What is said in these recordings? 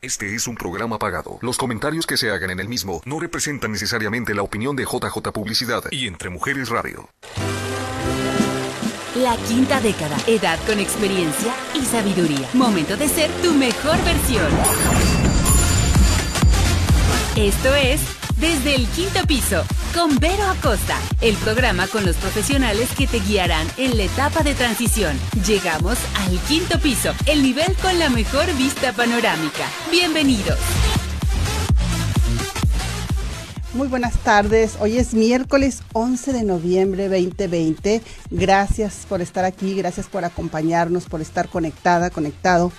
Este es un programa pagado. Los comentarios que se hagan en el mismo no representan necesariamente la opinión de JJ Publicidad y Entre Mujeres Radio. La quinta década, edad con experiencia y sabiduría. Momento de ser tu mejor versión. Esto es Desde el Quinto Piso, con Vero Acosta, el programa con los profesionales que te guiarán en la etapa de transición. Llegamos al quinto piso, el nivel con la mejor vista panorámica. Bienvenidos. Muy buenas tardes. Hoy es miércoles 11 de noviembre 2020. Gracias por estar aquí, gracias por acompañarnos, por estar conectada, conectado.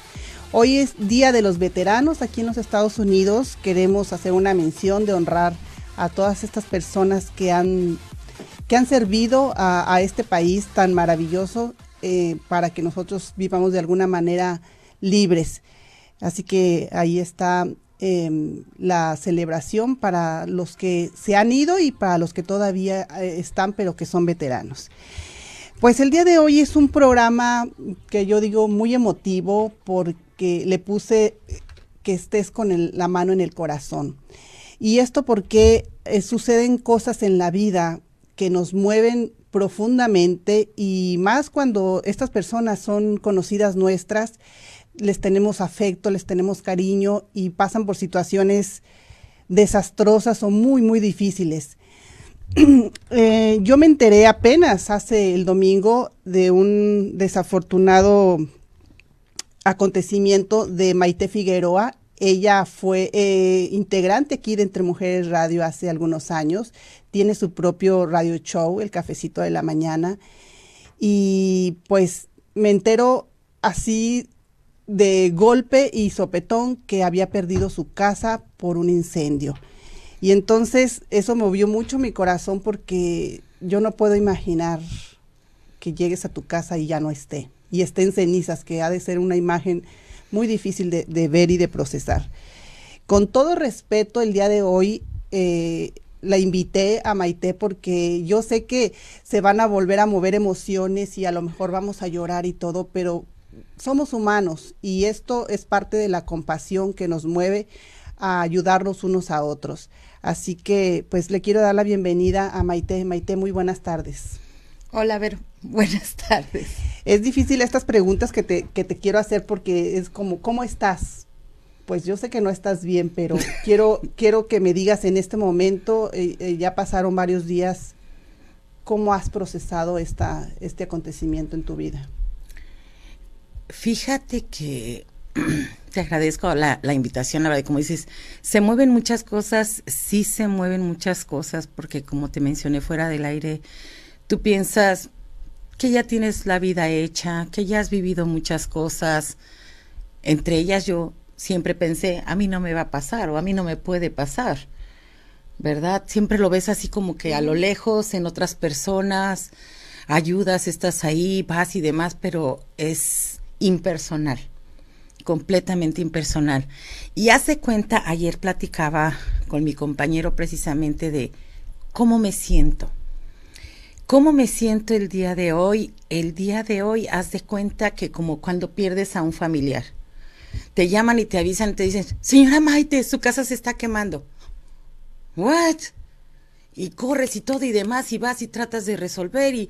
Hoy es Día de los Veteranos aquí en los Estados Unidos. Queremos hacer una mención de honrar a todas estas personas que han, que han servido a, este país tan maravilloso eh, para que nosotros vivamos de alguna manera libres. Así que ahí está em, la celebración para los que se han ido y para los que todavía eh, están, pero que son veteranos. Pues el día de hoy es un programa que yo digo muy emotivo porque le puse que estés con la mano en el corazón. Y esto porque eh, suceden cosas en la vida que nos mueven profundamente y más cuando estas personas son conocidas nuestras, les tenemos afecto, les tenemos cariño y pasan por situaciones desastrosas o muy, muy difíciles. Eh, yo me enteré apenas hace el domingo de un desafortunado acontecimiento de Maite Figueroa. Ella fue eh, integrante aquí de Entre Mujeres Radio hace algunos años. Tiene su propio radio show, El Cafecito de la Mañana. Y pues me entero así de golpe y sopetón que había perdido su casa por un incendio. Y entonces eso movió mucho mi corazón porque yo no puedo imaginar que llegues a tu casa y ya no esté. Y esté en cenizas, que ha de ser una imagen muy difícil de, ver y de procesar. Con todo respeto, el día de hoy eh, la invité a Maite porque yo sé que se van a volver a mover emociones y a lo mejor vamos a llorar y todo, pero somos humanos y esto es parte de la compasión que nos mueve a ayudarnos unos a otros. Así que pues le quiero dar la bienvenida a Maite. Maite, muy buenas tardes. Hola, Ver, buenas tardes. Es difícil estas preguntas que te, que te quiero hacer porque es como, ¿cómo estás? Pues yo sé que no estás bien, pero quiero, quiero que me digas en este momento, eh, eh, ya pasaron varios días, ¿cómo has procesado esta, este acontecimiento en tu vida? Fíjate que te agradezco la, la invitación, la verdad, como dices, se mueven muchas cosas, sí se mueven muchas cosas, porque como te mencioné fuera del aire, tú piensas que ya tienes la vida hecha, que ya has vivido muchas cosas. Entre ellas yo siempre pensé, a mí no me va a pasar o a mí no me puede pasar. ¿Verdad? Siempre lo ves así como que a lo lejos, en otras personas, ayudas, estás ahí, vas y demás, pero es impersonal, completamente impersonal. Y hace cuenta, ayer platicaba con mi compañero precisamente de cómo me siento ¿Cómo me siento el día de hoy? El día de hoy, haz de cuenta que como cuando pierdes a un familiar. Te llaman y te avisan y te dicen, señora Maite, su casa se está quemando. ¿What? Y corres y todo y demás y vas y tratas de resolver y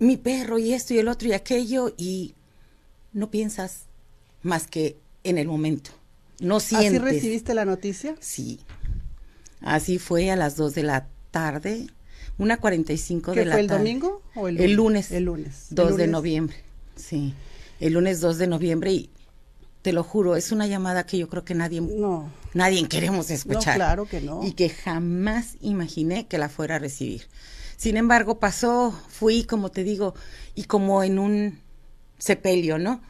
mi perro y esto y el otro y aquello y no piensas más que en el momento. No sientes. ¿Así recibiste la noticia? Sí. Así fue a las dos de la tarde una 45 de la fue el domingo o el lunes? El lunes. El lunes. 2 de noviembre. Sí. El lunes 2 de noviembre y te lo juro, es una llamada que yo creo que nadie no. nadie queremos escuchar. No, claro que no. Y que jamás imaginé que la fuera a recibir. Sin embargo, pasó, fui, como te digo, y como en un sepelio, ¿no?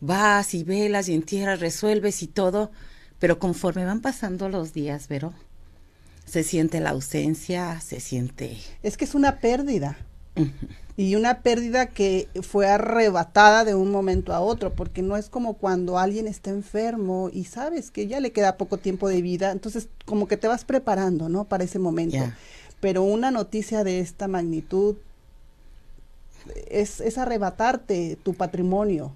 Vas y velas y entierras, resuelves y todo, pero conforme van pasando los días, Vero, se siente la ausencia, se siente... Es que es una pérdida. Y una pérdida que fue arrebatada de un momento a otro, porque no es como cuando alguien está enfermo y sabes que ya le queda poco tiempo de vida, entonces como que te vas preparando, ¿no? Para ese momento. Pero una noticia de esta magnitud es, es arrebatarte tu patrimonio.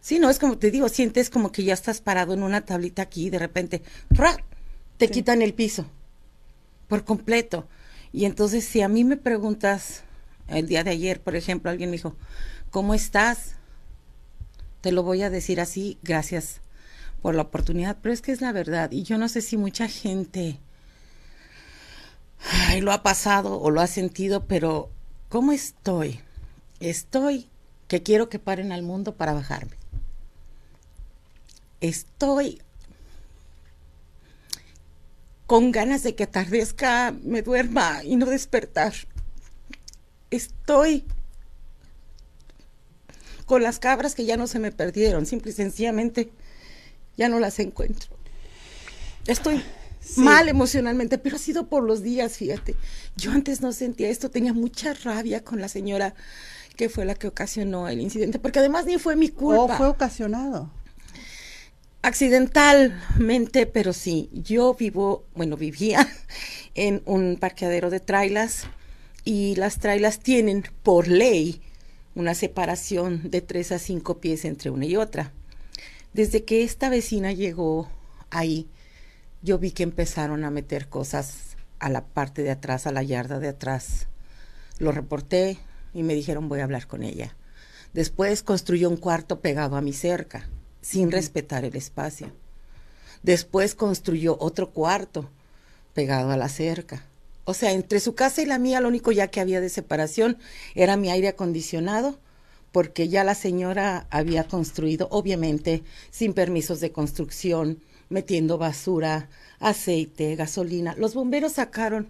Sí, no, es como te digo, sientes como que ya estás parado en una tablita aquí y de repente te quitan el piso por completo. Y entonces si a mí me preguntas, el día de ayer, por ejemplo, alguien me dijo, ¿cómo estás? Te lo voy a decir así, gracias por la oportunidad, pero es que es la verdad. Y yo no sé si mucha gente lo ha pasado o lo ha sentido, pero ¿cómo estoy? Estoy que quiero que paren al mundo para bajarme estoy con ganas de que atardezca, me duerma y no despertar. Estoy con las cabras que ya no se me perdieron, simple y sencillamente ya no las encuentro. Estoy mal emocionalmente, pero ha sido por los días, fíjate. Yo antes no sentía esto, tenía mucha rabia con la señora que fue la que ocasionó el incidente, porque además ni fue mi culpa. ¿O fue ocasionado? Accidentalmente, pero sí, yo vivo, bueno, vivía en un parqueadero de trailas y las trailas tienen por ley una separación de tres a cinco pies entre una y otra. Desde que esta vecina llegó ahí, yo vi que empezaron a meter cosas a la parte de atrás, a la yarda de atrás. Lo reporté y me dijeron voy a hablar con ella. Después construyó un cuarto pegado a mi cerca sin respetar el espacio. Después construyó otro cuarto pegado a la cerca. O sea, entre su casa y la mía lo único ya que había de separación era mi aire acondicionado, porque ya la señora había construido, obviamente, sin permisos de construcción, metiendo basura, aceite, gasolina. Los bomberos sacaron,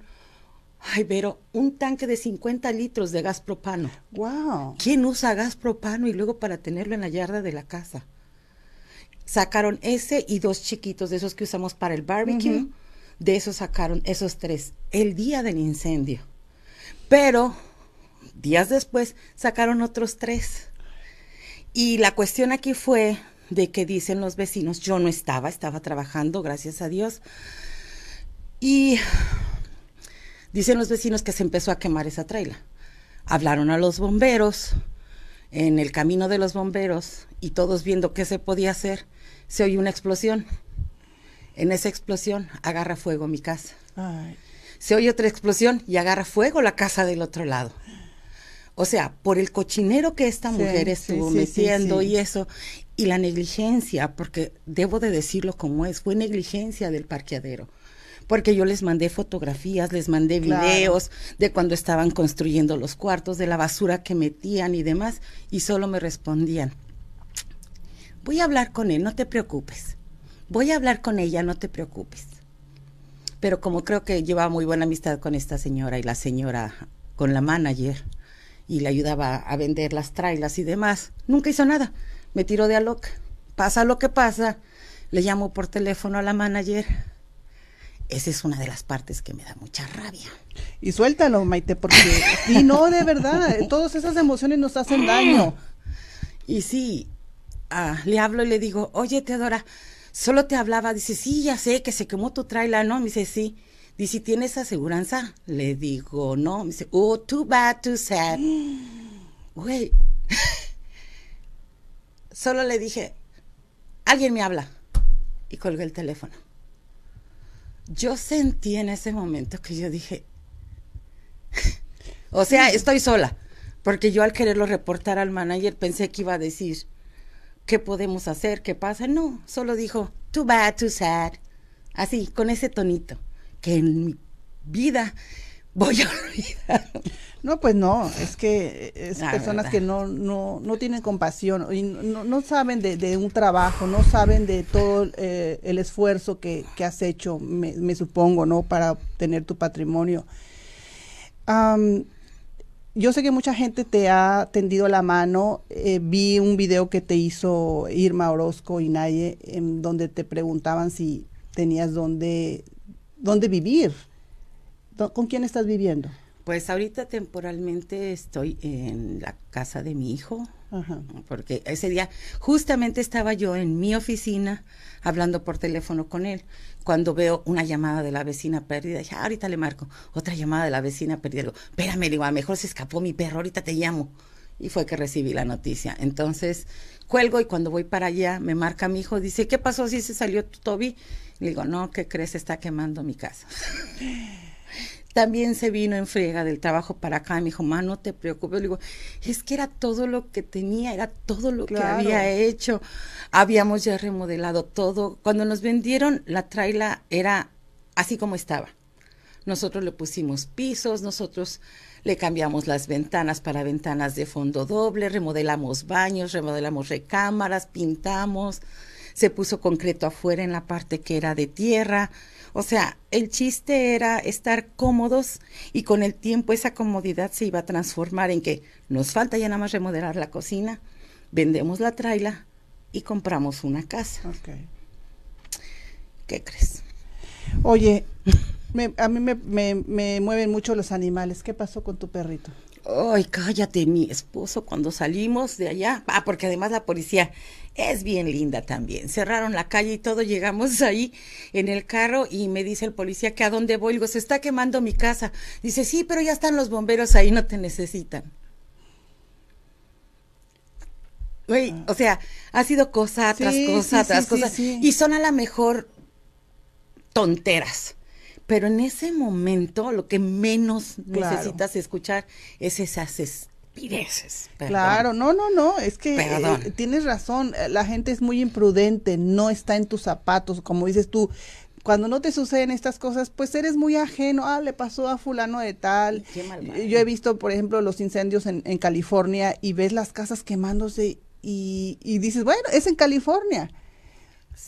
ay, pero un tanque de 50 litros de gas propano. Wow. ¿Quién usa gas propano y luego para tenerlo en la yarda de la casa? Sacaron ese y dos chiquitos de esos que usamos para el barbecue. De esos sacaron esos tres el día del incendio. Pero días después sacaron otros tres. Y la cuestión aquí fue de que dicen los vecinos, yo no estaba, estaba trabajando, gracias a Dios. Y dicen los vecinos que se empezó a quemar esa traila. Hablaron a los bomberos en el camino de los bomberos y todos viendo qué se podía hacer se oye una explosión. En esa explosión agarra fuego mi casa. Se oye otra explosión y agarra fuego la casa del otro lado. O sea, por el cochinero que esta mujer estuvo metiendo y eso, y la negligencia, porque debo de decirlo como es, fue negligencia del parqueadero. Porque yo les mandé fotografías, les mandé videos de cuando estaban construyendo los cuartos, de la basura que metían y demás, y solo me respondían, voy a hablar con él, no te preocupes. Voy a hablar con ella, no te preocupes. Pero como creo que llevaba muy buena amistad con esta señora y la señora con la manager y le ayudaba a vender las trailas y demás, nunca hizo nada. Me tiró de a loca. Pasa lo que pasa, le llamo por teléfono a la manager. Esa es una de las partes que me da mucha rabia. Y suéltalo, Maite, porque y no, de verdad, todas esas emociones nos hacen daño. Y sí, le hablo y le digo, oye, Teodora, solo te hablaba. Dice, sí, ya sé que se quemó tu trailer, ¿no? Me dice, sí. Dice, ¿tienes aseguranza? Le digo, no. Me dice, oh, too bad, too sad. Güey. solo le dije, alguien me habla. Y colgué el teléfono. Yo sentí en ese momento que yo dije, o sea, estoy sola. Porque yo al quererlo reportar al manager pensé que iba a decir, ¿qué podemos hacer? ¿Qué pasa? No, solo dijo, too bad, too sad. Así, con ese tonito, que en mi vida voy a olvidar. No, pues no, es que es personas que no, no, no tienen compasión y no, no saben de, de, un trabajo, no saben de todo eh, el esfuerzo que, que has hecho, me, me, supongo, ¿no? Para obtener tu patrimonio yo sé que mucha gente te ha tendido la mano. Eh, vi un video que te hizo Irma Orozco y Naye, en donde te preguntaban si tenías dónde, dónde vivir. ¿Con quién estás viviendo? Pues ahorita temporalmente estoy en la casa de mi hijo, porque ese día justamente estaba yo en mi oficina hablando por teléfono con él, cuando veo una llamada de la vecina perdida, dije, ah, ahorita le marco, otra llamada de la vecina perdida, digo, espérame, digo, a lo mejor se escapó mi perro, ahorita te llamo. Y fue que recibí la noticia. Entonces, cuelgo y cuando voy para allá, me marca mi hijo, dice, ¿qué pasó si se salió tu Toby? Le digo, no, ¿qué crees? Está quemando mi casa. También se vino en friega del trabajo para acá y me dijo, ma, no te preocupes. Le digo, es que era todo lo que tenía, era todo lo que había hecho. Habíamos ya remodelado todo. Cuando nos vendieron, la traila era así como estaba. Nosotros le pusimos pisos, nosotros le cambiamos las ventanas para ventanas de fondo doble, remodelamos baños, remodelamos recámaras, pintamos, se puso concreto afuera en la parte que era de tierra. O sea, el chiste era estar cómodos y con el tiempo esa comodidad se iba a transformar en que nos falta ya nada más remodelar la cocina, vendemos la traila y compramos una casa. ¿Qué crees? Oye, a mí me, me, mueven mucho los animales. ¿Qué pasó con tu perrito? Ay, cállate, mi esposo, cuando salimos de allá, ah, porque además la policía es bien linda también. Cerraron la calle y todo, llegamos ahí en el carro y me dice el policía que a dónde voy. Digo, se está quemando mi casa. Dice, sí, pero ya están los bomberos ahí, no te necesitan. Güey, ah. o sea, ha sido cosa tras cosa tras cosa. Y son a la mejor tonteras. Pero en ese momento lo que menos necesitas escuchar es esas espireces. Claro, no, no, no, es que eh, tienes razón, la gente es muy imprudente, no está en tus zapatos, como dices tú, cuando no te suceden estas cosas, pues eres muy ajeno, ah, le pasó a fulano de tal. Yo he visto, por ejemplo, los incendios en, en California y ves las casas quemándose y, y dices, bueno, es en California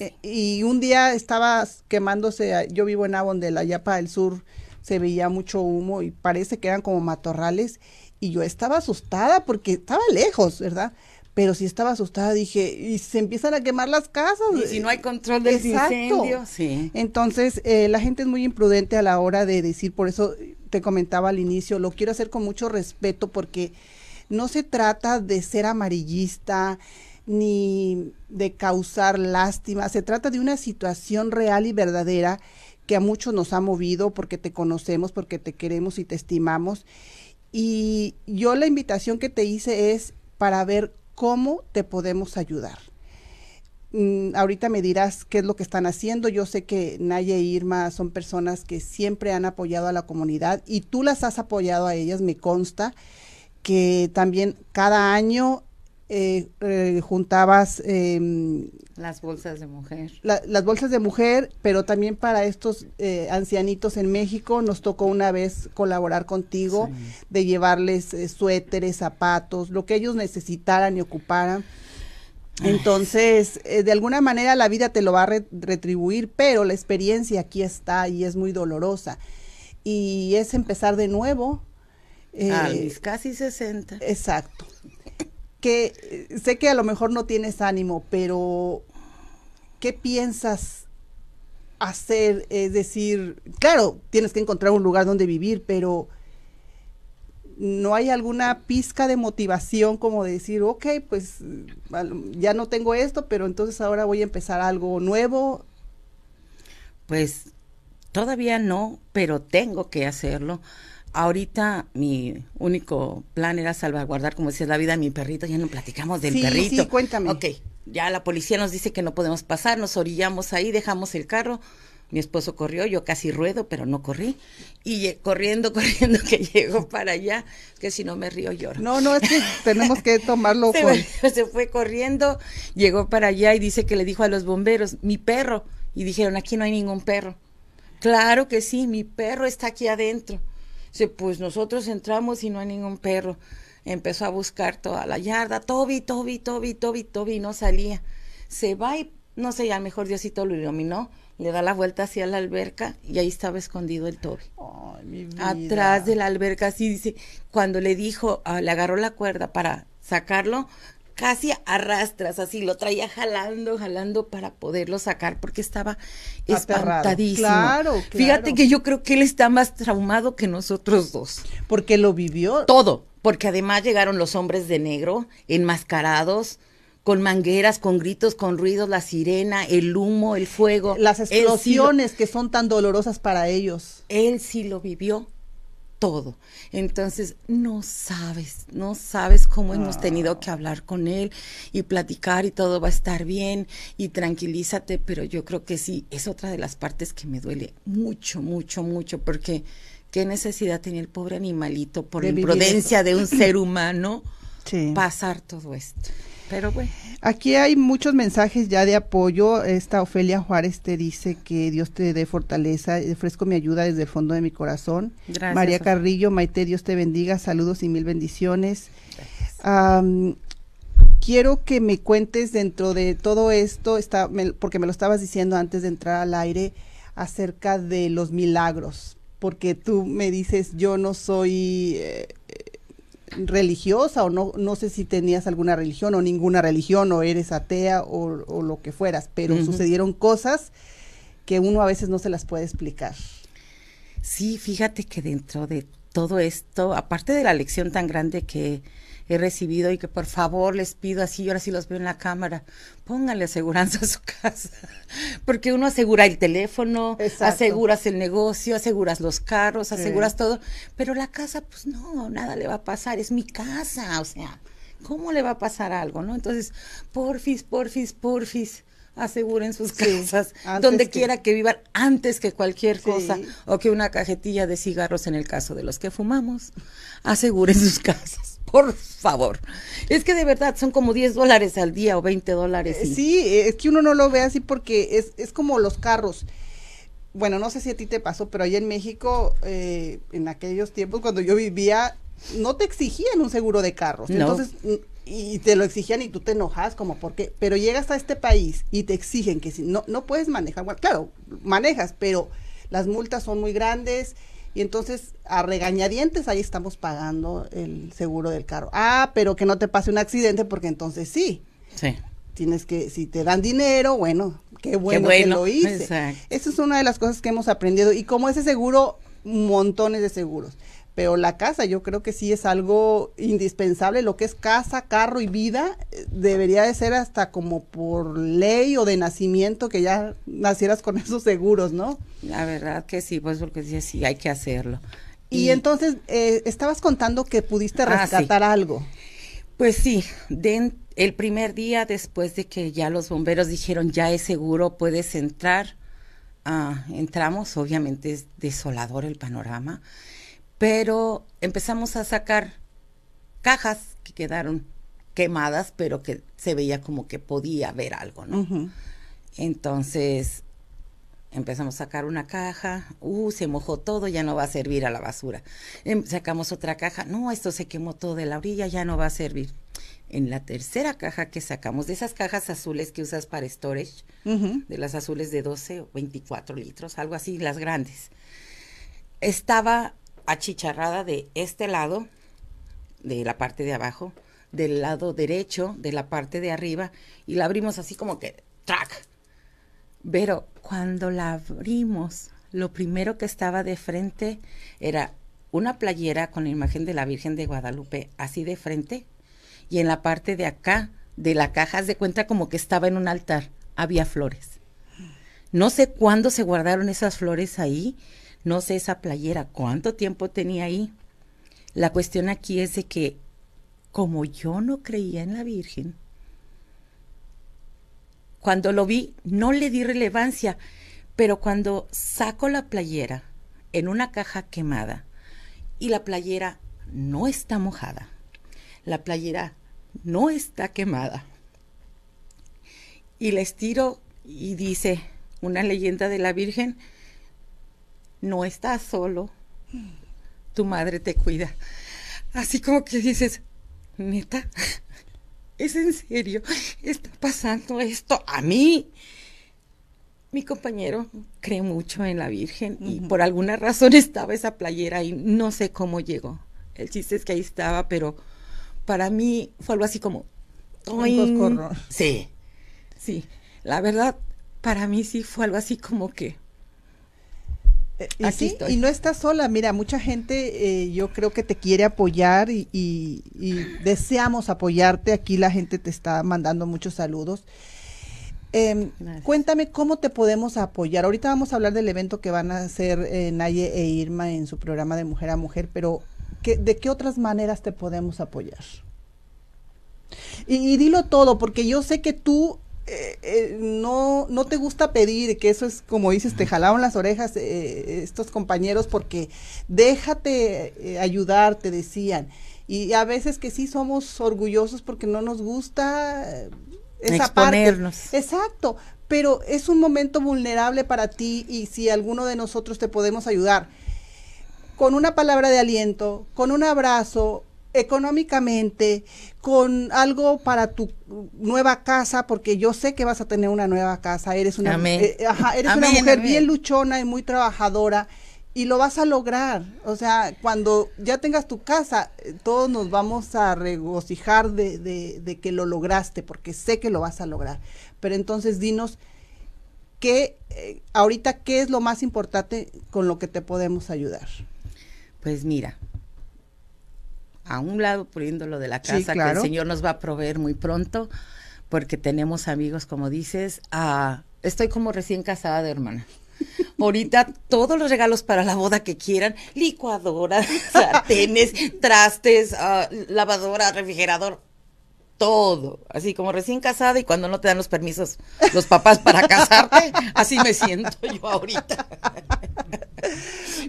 eh, y un día estaba quemándose, yo vivo en Avon de la Yapa del Sur, se veía mucho humo y parece que eran como matorrales y yo estaba asustada porque estaba lejos, ¿verdad? Pero si estaba asustada, dije, y se empiezan a quemar las casas. Y si no hay control del incendio, sí. Entonces, eh, la gente es muy imprudente a la hora de decir, por eso te comentaba al inicio, lo quiero hacer con mucho respeto porque no se trata de ser amarillista, ni de causar lástima. Se trata de una situación real y verdadera que a muchos nos ha movido porque te conocemos, porque te queremos y te estimamos. Y yo la invitación que te hice es para ver cómo te podemos ayudar. Mm, ahorita me dirás qué es lo que están haciendo. Yo sé que Naya e Irma son personas que siempre han apoyado a la comunidad y tú las has apoyado a ellas, me consta que también cada año eh, eh, juntabas em, las bolsas de mujer. las bolsas de mujer, pero también para estos eh, ancianitos en México nos tocó una vez colaborar contigo de llevarles eh, suéteres, zapatos, lo que ellos necesitaran y ocuparan. Entonces, de alguna manera la vida te lo va a retribuir, pero la experiencia aquí está y es muy dolorosa. Y es empezar de nuevo. a mis casi 60. Exacto que eh, sé que a lo mejor no tienes ánimo, pero ¿qué piensas hacer? Es decir, claro, tienes que encontrar un lugar donde vivir, pero no hay alguna pizca de motivación como de decir, ok, pues ya no tengo esto, pero entonces ahora voy a empezar algo nuevo. Pues todavía no, pero tengo que hacerlo ahorita mi único plan era salvaguardar, como decía la vida de mi perrito. Ya no platicamos del perrito. Sí, cuéntame. Ok, ya la policía nos dice que no podemos pasar, nos orillamos ahí, dejamos el carro. Mi esposo corrió, yo casi ruedo, pero no corrí. Y corriendo, corriendo, que llegó para allá, que si no me río lloro. No, no, es que tenemos que tomarlo. se, se fue corriendo, llegó para allá y dice que le dijo a los bomberos, mi perro. Y dijeron, aquí no hay ningún perro. Claro que sí, mi perro está aquí adentro pues nosotros entramos y no hay ningún perro. Empezó a buscar toda la yarda, Toby, Toby, Toby, Toby, Toby, no salía. Se va y, no sé, ya mejor Diosito lo iluminó, le da la vuelta hacia la alberca y ahí estaba escondido el Toby. Atrás de la alberca, así dice, cuando le dijo, ah, le agarró la cuerda para sacarlo, casi arrastras, así lo traía jalando, jalando para poderlo sacar porque estaba espantadísimo. Claro, Fíjate que yo creo que él está más traumado que nosotros dos. Porque lo vivió. Todo, porque además llegaron los hombres de negro, enmascarados, con mangueras, con gritos, con ruidos, la sirena, el humo, el fuego. Las explosiones que son tan dolorosas para ellos. Él sí lo vivió todo. Entonces, no sabes, no sabes cómo hemos tenido que hablar con él y platicar y todo va a estar bien y tranquilízate, pero yo creo que sí, es otra de las partes que me duele mucho, mucho, mucho, porque qué necesidad tenía el pobre animalito por la imprudencia de un ser humano pasar todo esto. Pero bueno. Aquí hay muchos mensajes ya de apoyo. Esta Ofelia Juárez te dice que Dios te dé fortaleza. Ofrezco mi ayuda desde el fondo de mi corazón. Gracias. María Carrillo, Maite, Dios te bendiga. Saludos y mil bendiciones. quiero que me cuentes dentro de todo esto, está, porque me lo estabas diciendo antes de entrar al aire, acerca de los milagros. Porque tú me dices, yo no soy... Eh, religiosa o no, no sé si tenías alguna religión o ninguna religión o eres atea o, lo que fueras, pero sucedieron cosas que uno a veces no se las puede explicar. Sí, fíjate que dentro de todo esto, aparte de la lección tan grande que he recibido y que por favor les pido así, yo ahora sí los veo en la cámara, pónganle aseguranza a su casa, porque uno asegura el teléfono, aseguras el negocio, aseguras los carros, aseguras todo, pero la casa, pues no, nada le va a pasar, es mi casa, o sea, ¿cómo le va a pasar algo, no? Entonces, porfis, porfis, porfis aseguren sus casas, donde quiera que vivan, antes que cualquier cosa, o que una cajetilla de cigarros en el caso de los que fumamos, aseguren sus casas por favor. Es que de verdad son como 10 dólares al día o 20 dólares. Sí, es que uno no lo ve así porque es, es como los carros. Bueno, no sé si a ti te pasó, pero allá en México, eh, en aquellos tiempos cuando yo vivía, no te exigían un seguro de carros. Entonces, y te lo exigían y tú te enojas como porque, pero llegas a este país y te exigen que si no, no puedes manejar, bueno, claro, manejas, pero las multas son muy grandes y entonces, a regañadientes, ahí estamos pagando el seguro del carro. Ah, pero que no te pase un accidente, porque entonces sí. Sí. Tienes que, si te dan dinero, bueno, qué bueno, que lo hice. Esa es una de las cosas que hemos aprendido. Y como ese seguro, montones de seguros pero la casa yo creo que sí es algo indispensable, lo que es casa, carro y vida, eh, debería de ser hasta como por ley o de nacimiento que ya nacieras con esos seguros, ¿no? La verdad que sí, pues porque sí, sí hay que hacerlo. Y, entonces, eh, estabas contando que pudiste ah, rescatar algo. Pues sí, el primer día después de que ya los bomberos dijeron ya es seguro, puedes entrar, ah, entramos, obviamente es desolador el panorama pero empezamos a sacar cajas que quedaron quemadas, pero que se veía como que podía haber algo, ¿no? Entonces empezamos a sacar una caja, uh, se mojó todo, ya no va a servir a la basura. Em, sacamos otra caja, no, esto se quemó todo de la orilla, ya no va a servir. En la tercera caja que sacamos, de esas cajas azules que usas para storage, de las azules de 12 o 24 litros, algo así, las grandes, estaba achicharrada de este lado, de la parte de abajo, del lado derecho, de la parte de arriba, y la abrimos así como que, ¡track! Pero cuando la abrimos, lo primero que estaba de frente era una playera con la imagen de la Virgen de Guadalupe así de frente, y en la parte de acá de la caja, de cuenta como que estaba en un altar, había flores. No sé cuándo se guardaron esas flores ahí, no sé esa playera cuánto tiempo tenía ahí. La cuestión aquí es de que como yo no creía en la Virgen, cuando lo vi no le di relevancia, pero cuando saco la playera en una caja quemada y la playera no está mojada, la playera no está quemada, y la estiro y dice una leyenda de la Virgen, no estás solo, tu madre te cuida. Así como que dices, neta, ¿es en serio? ¿Está pasando esto a mí? Mi compañero cree mucho en la Virgen y por alguna razón estaba esa playera y no sé cómo llegó. El chiste es que ahí estaba, pero para mí fue algo así como... Sí, sí. La verdad, para mí sí fue algo así como que eh, y, y no estás sola, mira, mucha gente eh, yo creo que te quiere apoyar y, deseamos apoyarte. Aquí la gente te está mandando muchos saludos. Em, cuéntame cómo te podemos apoyar. Ahorita vamos a hablar del evento que van a hacer eh, Naye e Irma en su programa de Mujer a Mujer, pero ¿de qué otras maneras te podemos apoyar? Y, dilo todo, porque yo sé que tú eh, eh, no, no te gusta pedir, que eso es como dices, te jalaron las orejas eh, estos compañeros porque déjate ayudar, te decían. Y a veces que sí somos orgullosos porque no nos gusta esa Exponernos. parte. Exacto, pero es un momento vulnerable para ti y si alguno de nosotros te podemos ayudar con una palabra de aliento, con un abrazo, económicamente, con algo para tu nueva casa, porque yo sé que vas a tener una nueva casa, eres una, eh, eres una mujer bien luchona y muy trabajadora y lo vas a lograr. O sea, cuando ya tengas tu casa, eh, todos nos vamos a regocijar de, de, que lo lograste, porque sé que lo vas a lograr. Pero entonces dinos, ¿qué, eh, ahorita qué es lo más importante con lo que te podemos ayudar? Pues mira, a un lado poniendo lo de la casa que el Señor nos va a proveer muy pronto, porque tenemos amigos, como dices, ah, estoy como recién casada de hermana. Ahorita todos los regalos para la boda que quieran, licuadora, sartenes, trastes, ah, lavadora, refrigerador, todo, así como recién casada y cuando no te dan los permisos los papás para casarte, así me siento yo ahorita.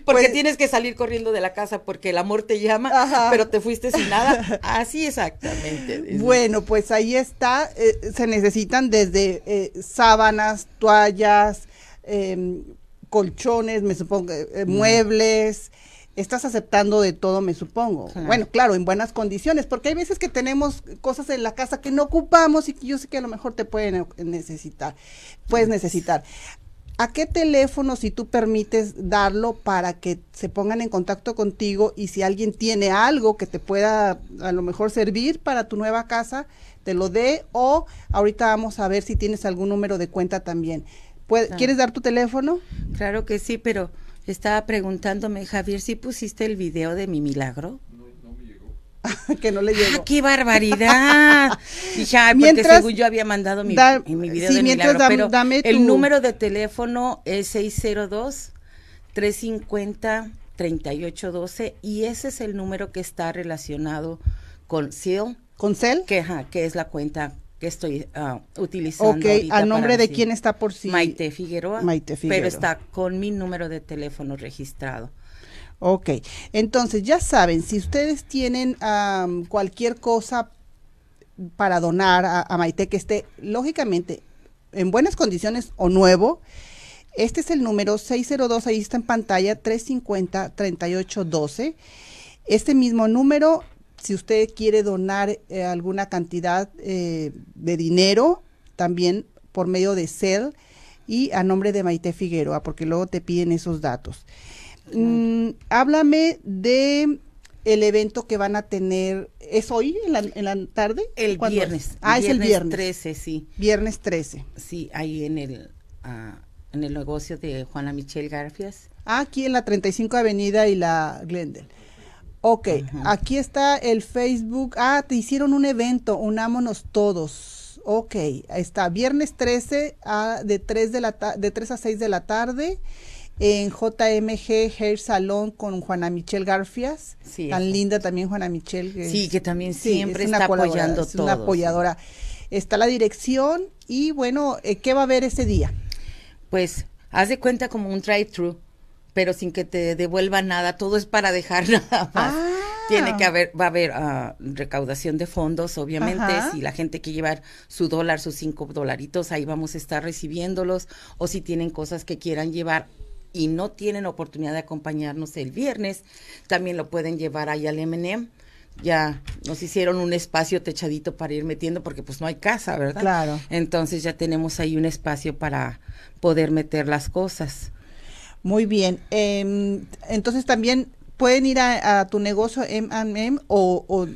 porque pues tienes que salir corriendo de la casa porque el amor te llama, pero te fuiste sin nada. Así exactamente. Bueno, pues ahí está, eh, se necesitan desde eh, sábanas, toallas, em, colchones, me supongo, eh, muebles, estás aceptando de todo, me supongo. Bueno, claro, en buenas condiciones, porque hay veces que tenemos cosas en la casa que no ocupamos y que yo sé que a lo mejor te pueden necesitar, puedes necesitar. ¿A qué teléfono, si tú permites darlo para que se pongan en contacto contigo y si alguien tiene algo que te pueda a lo mejor servir para tu nueva casa, te lo dé o ahorita vamos a ver si tienes algún número de cuenta también. ¿Quieres dar tu teléfono? Claro que sí, pero estaba preguntándome, Javier, si pusiste el video de mi milagro. que no le llegó. ¡Ah, qué barbaridad! Dije, porque según yo había mandado mi, mi video de milagro, pero el número de teléfono es 602 350 3812 y ese es el número que está relacionado con CEL. ¿Con CEL? Que, que es la cuenta que estoy uh, utilizando. Ok, ¿a nombre de quién está por sí? Maite Figueroa. Maite Figueroa. Pero está con mi número de teléfono registrado. Ok, entonces ya saben, si ustedes tienen cualquier cosa para donar a, Maite que esté, lógicamente, en buenas condiciones o nuevo, este es el número 602, ahí está en pantalla, 350-3812. Este mismo número, si usted quiere donar eh, alguna cantidad eh, de dinero, también por medio de CEL y a nombre de Maite Figueroa, porque luego te piden esos datos. Mm, háblame de el evento que van a tener. ¿Es hoy en la, en la tarde? El viernes. Ah, es el viernes. 13, sí. Viernes 13. Sí, ahí en el, ah, en el negocio de Juana Michelle Garfias. Ah, aquí en la 35 Avenida y la Glendale. Ok, aquí está el Facebook. Ah, te hicieron un evento, unámonos todos. Ok, está viernes 13 a, de, 3 de, la de 3 a 6 de la tarde en JMG Hair Salon con Juana Michelle Garfias, tan linda también Juana Michelle. sí, que también siempre está apoyando es una apoyadora. Está la dirección y bueno, eh, ¿qué va a haber ese día? Pues haz de cuenta como un drive-thru, pero sin que te devuelva nada, todo es para dejar nada más. Ah. Tiene que haber, va a haber ah, recaudación de fondos, obviamente, si la gente quiere llevar su dólar, sus cinco dolaritos, ahí vamos a estar recibiéndolos, o si tienen cosas que quieran llevar, y no tienen oportunidad de acompañarnos el viernes, también lo pueden llevar ahí al M&M. Ya nos hicieron un espacio techadito para ir metiendo porque pues no hay casa, ¿verdad? Claro. Entonces ya tenemos ahí un espacio para poder meter las cosas. Muy bien. Em, entonces también pueden ir a, tu negocio M&M o, o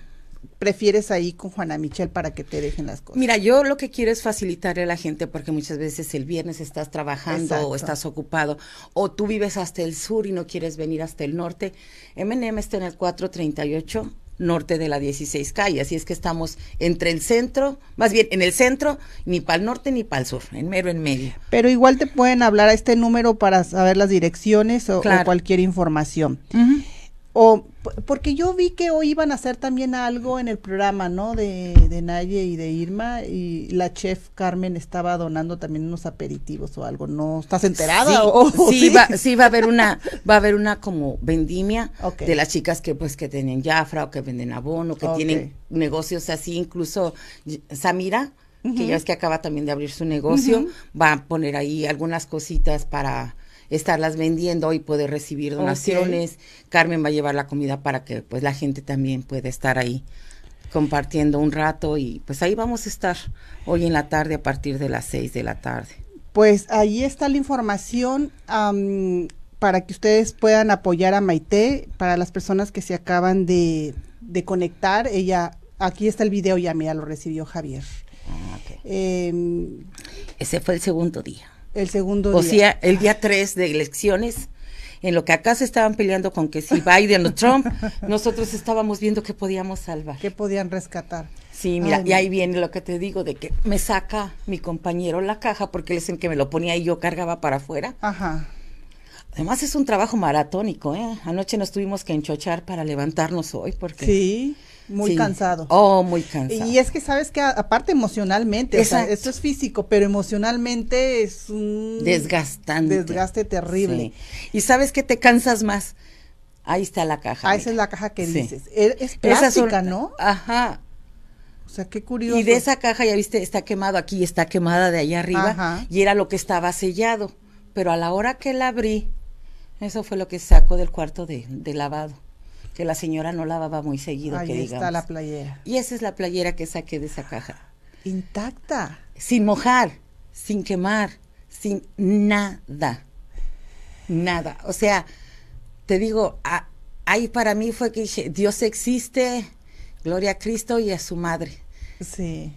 prefieres ahí con Juana Michelle para que te dejen las cosas? Mira, yo lo que quiero es facilitarle a la gente porque muchas veces el viernes estás trabajando o estás ocupado o tú vives hasta el sur y no quieres venir hasta el norte. M&M está en el 438 norte de la 16 calle, así es que estamos entre el centro, más bien en el centro, ni para el norte ni para el sur, en mero en medio. Pero igual te pueden hablar a este número para saber las direcciones o, cualquier información. O porque yo vi que hoy iban a hacer también algo en el programa, ¿no? De, de Naye y de Irma y la chef Carmen estaba donando también unos aperitivos o algo. ¿No estás enterada? Sí, sí, Va, sí va a haber una va a haber una como vendimia de las chicas que pues que tienen Jafra o que venden abono, que tienen negocios así, incluso Samira que ya es que acaba también de abrir su negocio, va a poner ahí algunas cositas para estarlas vendiendo y poder recibir donaciones. Carmen va a llevar la comida para que pues la gente también pueda estar ahí compartiendo un rato y pues ahí vamos a estar hoy en la tarde a partir de las seis de la tarde. Pues ahí está la información para que ustedes puedan apoyar a Maite, para las personas que se acaban de, conectar. Ella, aquí está el video, ya mira, lo recibió Javier. Ah, em, Ese fue el segundo día. El segundo o sea, el día 3 de elecciones, en lo que acá se estaban peleando con que si Biden o Trump, nosotros estábamos viendo qué podíamos salvar. ¿Qué podían rescatar? Sí, mira, y ahí viene lo que te digo de que me saca mi compañero la caja porque él es el que me lo ponía y yo cargaba para afuera. Ajá. Además es un trabajo maratónico, ¿eh? Anoche nos tuvimos que enchochar para levantarnos hoy porque... Sí muy cansado. Oh, muy cansado. Y es que sabes que aparte emocionalmente, o sea, esto es físico, pero emocionalmente es un desgastante. Desgaste terrible. Y sabes que te cansas más. Ahí está la caja. Ah, esa es la caja que dices. E, es, plástica, ¿no? Ajá. O sea, qué curioso. Y de esa caja, ya viste, está quemado aquí, está quemada de allá arriba, y era lo que estaba sellado. Pero a la hora que la abrí, eso fue lo que sacó del cuarto de lavado que la señora no lavaba muy seguido, Ahí que está la playera. Y esa es la playera que saqué de esa caja. Intacta. Sin mojar, sin quemar, sin nada. Nada. O sea, te digo, ahí para mí fue que dije, Dios existe, gloria a Cristo y a su madre. Sí.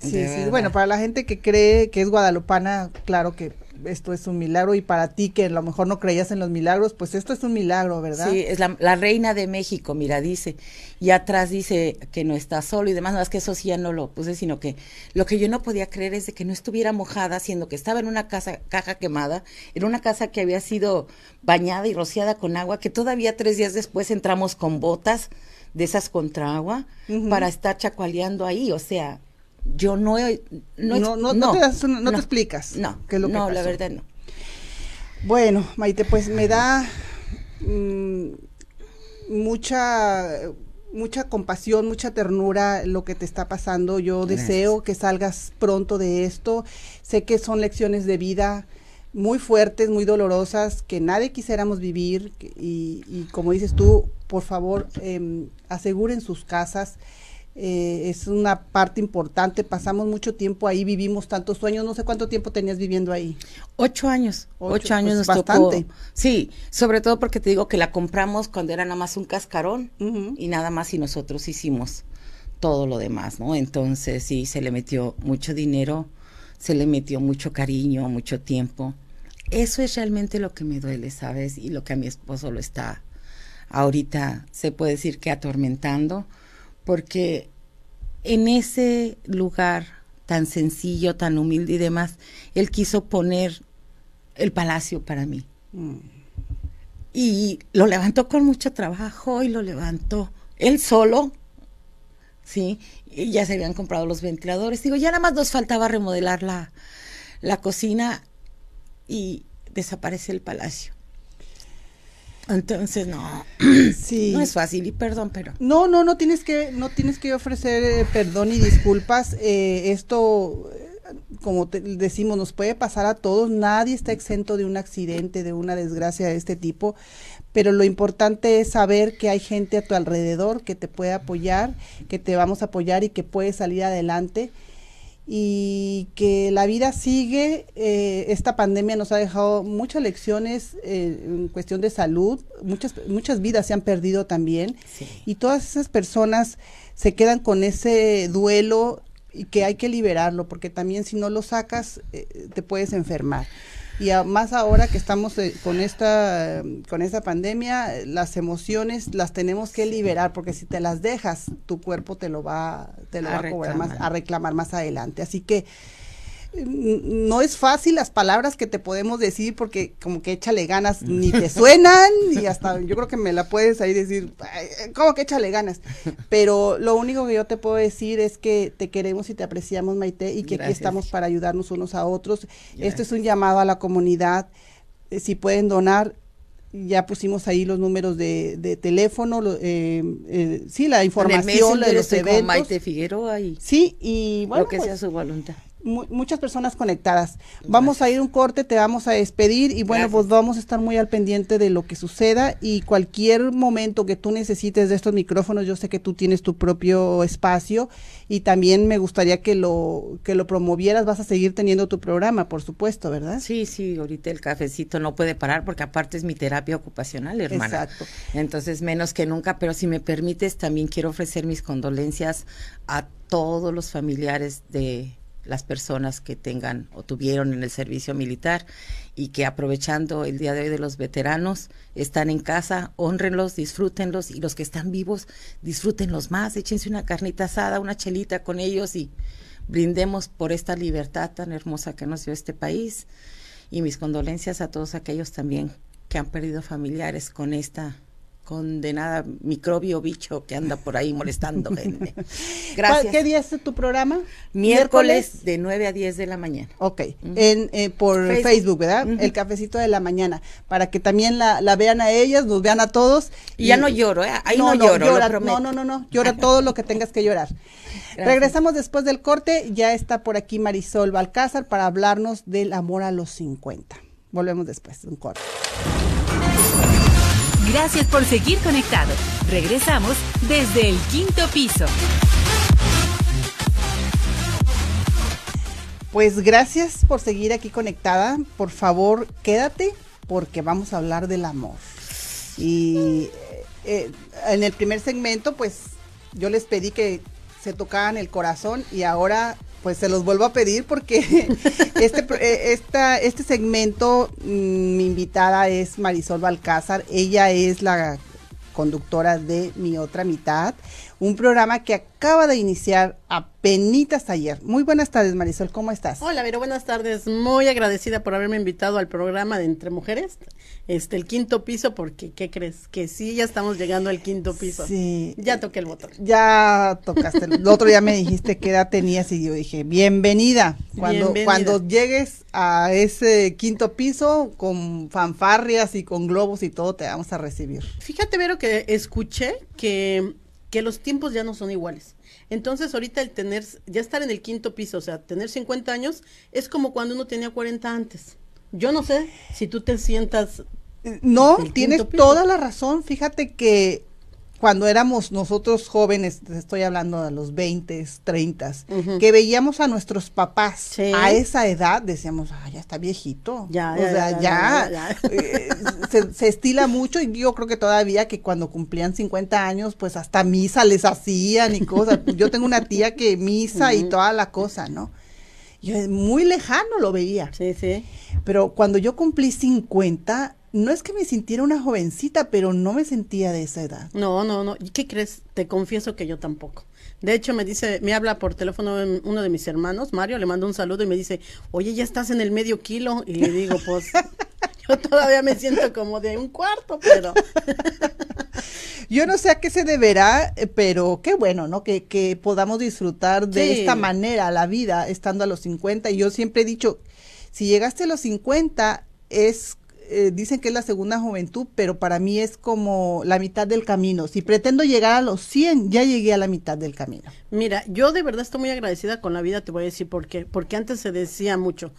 Sí, sí. Bueno, para la gente que cree que es guadalupana, claro que esto es un milagro. Y para ti que a lo mejor no creías en los milagros, pues esto es un milagro, ¿verdad? Sí, es la, reina de México, mira, dice, y atrás dice que no está solo y demás, no es que eso sí ya no lo puse, sino que lo que yo no podía creer es de que no estuviera mojada, siendo que estaba en una casa, caja quemada, en una casa que había sido bañada y rociada con agua, que todavía tres días después entramos con botas de esas contra agua para estar chacualeando ahí, o sea, yo no he, no, no, no, te, no, te explicas. No, qué lo no, la verdad no. Bueno, Maite, pues me da mm, mucha mucha compasión, mucha ternura lo que te está pasando. Yo deseo que salgas pronto de esto. Sé que son lecciones de vida muy fuertes, muy dolorosas, que nadie quisiéramos vivir. Y, y como dices tú, por favor, eh, aseguren sus casas. Eh, es una parte importante, pasamos mucho tiempo ahí, vivimos tantos sueños, no sé cuánto tiempo tenías viviendo ahí. Ocho años, ocho, años pues, bastante. Sí, sobre todo porque te digo que la compramos cuando era nada más un cascarón y nada más y nosotros hicimos todo lo demás, ¿no? Entonces sí, se le metió mucho dinero, se le metió mucho cariño, mucho tiempo. Eso es realmente lo que me duele, ¿sabes? Y lo que a mi esposo lo está ahorita, se puede decir que atormentando porque en ese lugar tan sencillo, tan humilde y demás, él quiso poner el palacio para mí. Mm. Y lo levantó con mucho trabajo y lo levantó él solo, ¿sí? Y ya se habían comprado los ventiladores. Digo, ya nada más nos faltaba remodelar la, la cocina y desaparece el palacio. Entonces no, sí. no es fácil y perdón, pero no, no, no tienes que, no tienes que ofrecer eh, perdón y disculpas. Eh, esto, eh, como decimos, nos puede pasar a todos. Nadie está exento de un accidente, de una desgracia de este tipo. Pero lo importante es saber que hay gente a tu alrededor que te puede apoyar, que te vamos a apoyar y que puede salir adelante y que la vida sigue. Eh, esta pandemia nos ha dejado muchas lecciones eh, en cuestión de salud, muchas, muchas vidas se han perdido también y todas esas personas se quedan con ese duelo y que hay que liberarlo porque también si no lo sacas eh, te puedes enfermar. Y más ahora que estamos eh, con esta con esta pandemia, las emociones las tenemos que liberar porque si te las dejas, tu cuerpo te lo va te lo va a cobrar más a reclamar más adelante. Así que no es fácil las palabras que te podemos decir porque como que échale ganas ni te suenan y hasta yo creo que me la puedes ahí decir, ¿cómo que échale ganas? Pero lo único que yo te puedo decir es que te queremos y te apreciamos Maite y que aquí estamos para ayudarnos unos a otros. Esto es un llamado a la comunidad, eh, si pueden donar, ya pusimos ahí los números de, teléfono, eh, eh, sí, la información de los eventos. Maite Figueroa y sí, y bueno, lo que sea pues, su voluntad muchas personas conectadas. Vamos a ir un corte, te vamos a despedir y bueno, pues vamos a estar muy al pendiente de lo que suceda y cualquier momento que tú necesites de estos micrófonos, yo sé que tú tienes tu propio espacio y también me gustaría que lo que lo promovieras, vas a seguir teniendo tu programa, por supuesto, ¿verdad? Sí, sí, ahorita el cafecito no puede parar porque aparte es mi terapia ocupacional, hermana. Exacto. Entonces, menos que nunca, pero si me permites, también quiero ofrecer mis condolencias a todos los familiares de las personas que tengan o tuvieron en el servicio militar y que aprovechando el día de hoy de los veteranos están en casa, honrenlos, disfrútenlos y los que están vivos, disfrútenlos más, échense una carnita asada, una chelita con ellos y brindemos por esta libertad tan hermosa que nos dio este país. Y mis condolencias a todos aquellos también que han perdido familiares con esta condenada microbio bicho que anda por ahí molestando gente. Gracias. ¿Qué día es tu programa? Miércoles, de 9 a 10 de la mañana. Ok, en, eh, por Facebook, ¿verdad? El cafecito de la mañana, para que también la, vean a ellas, nos vean a todos. Y, ya no lloro, ¿eh? Ahí no, lloro, no, no, no, no, llora todo lo que tengas que llorar. Regresamos después del corte, ya está por aquí Marisol Balcázar para hablarnos del amor a los 50. Volvemos después de un corte. Gracias por seguir conectado. Regresamos desde el quinto piso. Pues gracias por seguir aquí conectada. Por favor, quédate porque vamos a hablar del amor. Y eh, en el primer segmento, pues yo les pedí que se tocaran el corazón y ahora pues se los vuelvo a pedir porque este, eh, esta, este segmento, mm, mi invitada es Marisol Balcázar, ella es la conductora de Mi Otra Mitad, un programa que acaba de iniciar apenas ayer. Muy buenas tardes, Marisol, ¿cómo estás? Hola, Vero, buenas tardes. Muy agradecida por haberme invitado al programa de Entre Mujeres, este, el quinto piso, porque, ¿qué crees? Que sí, ya estamos llegando al quinto piso. Sí. Ya toqué el botón. Ya tocaste. El otro día me dijiste qué edad tenías y yo dije, bienvenida. Cuando, cuando llegues a ese quinto piso, con fanfarrias y con globos y todo, te vamos a recibir. Fíjate, Vero, que escuché que que los tiempos ya no son iguales. Entonces, ahorita el tener, ya estar en el quinto piso, o sea, tener 50 años, es como cuando uno tenía 40 antes. Yo no sé si tú te sientas... No, tienes toda la razón. Fíjate que cuando éramos nosotros jóvenes, estoy hablando de los 20, 30, que veíamos a nuestros papás a esa edad, decíamos, ah, ya está viejito. Ya, o sea, ya, eh, se, estila mucho y yo creo que todavía que cuando cumplían 50 años, pues hasta misa les hacían y cosas. Yo tengo una tía que misa y toda la cosa, ¿no? Yo muy lejano lo veía. Sí, sí. Pero cuando yo cumplí 50, no es que me sintiera una jovencita, pero no me sentía de esa edad. No, no, no. ¿Y qué crees? Te confieso que yo tampoco. De hecho, me dice, me habla por teléfono uno de mis hermanos, Mario, le mando un saludo y me dice, oye, ya estás en el medio kilo. Y le digo, pues, yo todavía me siento como de un cuarto, pero... Yo no sé a qué se deberá, eh, pero qué bueno, ¿no? Que, que podamos disfrutar de esta manera la vida estando a los 50. Y yo siempre he dicho, si llegaste a los 50 es eh, dicen que es la segunda juventud, pero para mí es como la mitad del camino. Si pretendo llegar a los 100, ya llegué a la mitad del camino. Mira, yo de verdad estoy muy agradecida con la vida, te voy a decir por qué. Porque antes se decía mucho,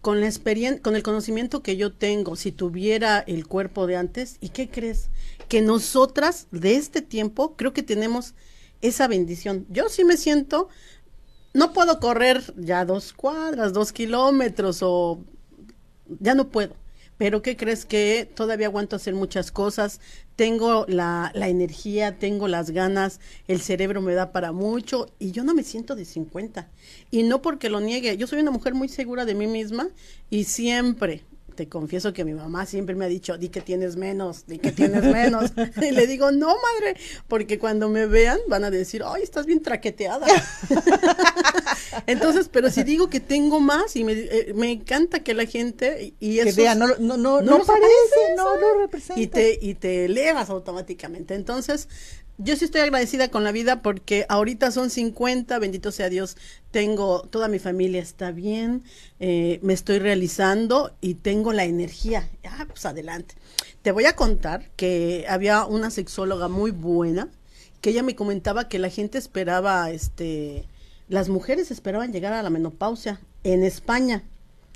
con la experiencia, con el conocimiento que yo tengo, si tuviera el cuerpo de antes, ¿y qué crees? Que nosotras de este tiempo creo que tenemos esa bendición. Yo sí me siento, no puedo correr ya dos cuadras, dos kilómetros o ya no puedo pero ¿qué crees que todavía aguanto hacer muchas cosas? Tengo la, la, energía, tengo las ganas, el cerebro me da para mucho y yo no me siento de 50. Y no porque lo niegue, yo soy una mujer muy segura de mí misma y siempre, te confieso que mi mamá siempre me ha dicho, di que tienes menos, di que tienes menos. y le digo, no, madre, porque cuando me vean van a decir, ay, estás bien traqueteada. Entonces, pero si digo que tengo más y me, eh, me encanta que la gente y eso no, no, no, no, parece, no, no representa. Y te, y te elevas automáticamente. Entonces, yo sí estoy agradecida con la vida porque ahorita son 50, bendito sea Dios, tengo, toda mi familia está bien, eh, me estoy realizando y tengo la energía. Ah, pues adelante. Te voy a contar que había una sexóloga muy buena que ella me comentaba que la gente esperaba, este, las mujeres esperaban llegar a la menopausia en España.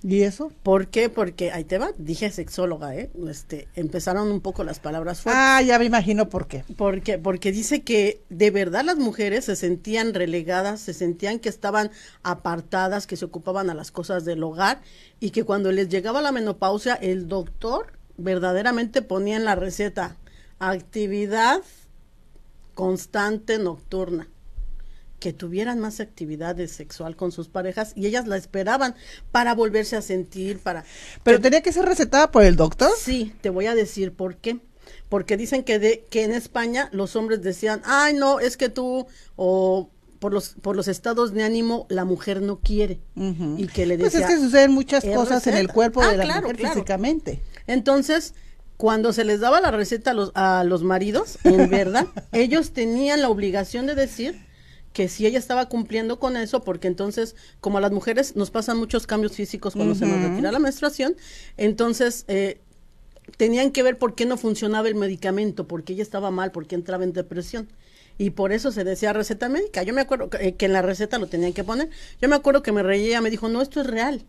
¿Y eso? ¿Por qué? Porque, ahí te va, dije sexóloga, ¿eh? Este, empezaron un poco las palabras fuertes. Ah, ya me imagino por qué. Porque, porque dice que de verdad las mujeres se sentían relegadas, se sentían que estaban apartadas, que se ocupaban a las cosas del hogar y que cuando les llegaba la menopausia, el doctor verdaderamente ponía en la receta actividad constante nocturna que tuvieran más actividades sexual con sus parejas y ellas la esperaban para volverse a sentir, para... ¿Pero tenía que ser recetada por el doctor? Sí, te voy a decir por qué. Porque dicen que, de, que en España los hombres decían, ay no, es que tú, o por los, por los estados de ánimo, la mujer no quiere. Y que le decía... Pues es que suceden muchas cosas en el cuerpo ah, de la mujer físicamente. Entonces, cuando se les daba la receta a los, a los maridos, en verdad, ellos tenían la obligación de decir que si ella estaba cumpliendo con eso, porque entonces, como a las mujeres nos pasan muchos cambios físicos cuando se nos retira la menstruación, entonces eh, tenían que ver por qué no funcionaba el medicamento, porque ella estaba mal, porque entraba en depresión. Y por eso se decía receta médica. Yo me acuerdo que, en la receta lo tenían que poner. Yo me acuerdo que me reía, me dijo, no, esto es real.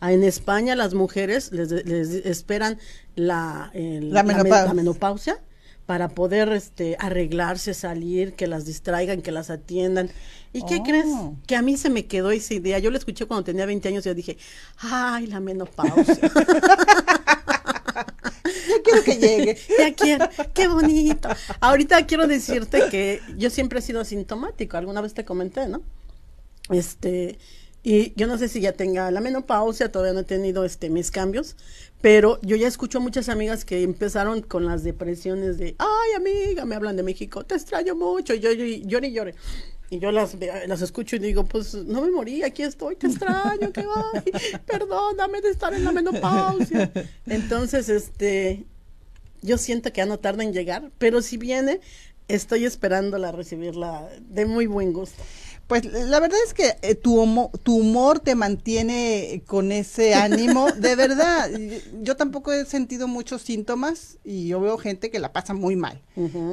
Ah, en España las mujeres les, esperan la, la, la menopausia para poder este arreglarse, salir, que las distraigan, que las atiendan. ¿Y qué crees? Oh. Que a mí se me quedó esa idea. Yo la escuché cuando tenía 20 años y yo dije, "Ay, la menopausia." ya quiero que llegue. ya quiero, qué bonito. Ahorita quiero decirte que yo siempre he sido asintomático, alguna vez te comenté, ¿no? Este, y yo no sé si ya tenga la menopausia, todavía no he tenido este mis cambios, pero yo ya escucho muchas amigas que empezaron con las depresiones de, ay amiga, me hablan de México, te extraño mucho, y yo, llore y llore. Y yo las, las escucho y digo, pues no me morí, aquí estoy, te extraño, que ay, perdóname de estar en la menopausia. Entonces, este, yo siento que ya no tarda en llegar, pero si viene, estoy esperándola recibirla de muy buen gusto. Pues la verdad es que eh, tu, humor, tu humor te mantiene con ese ánimo, de verdad. Yo tampoco he sentido muchos síntomas y yo veo gente que la pasa muy mal.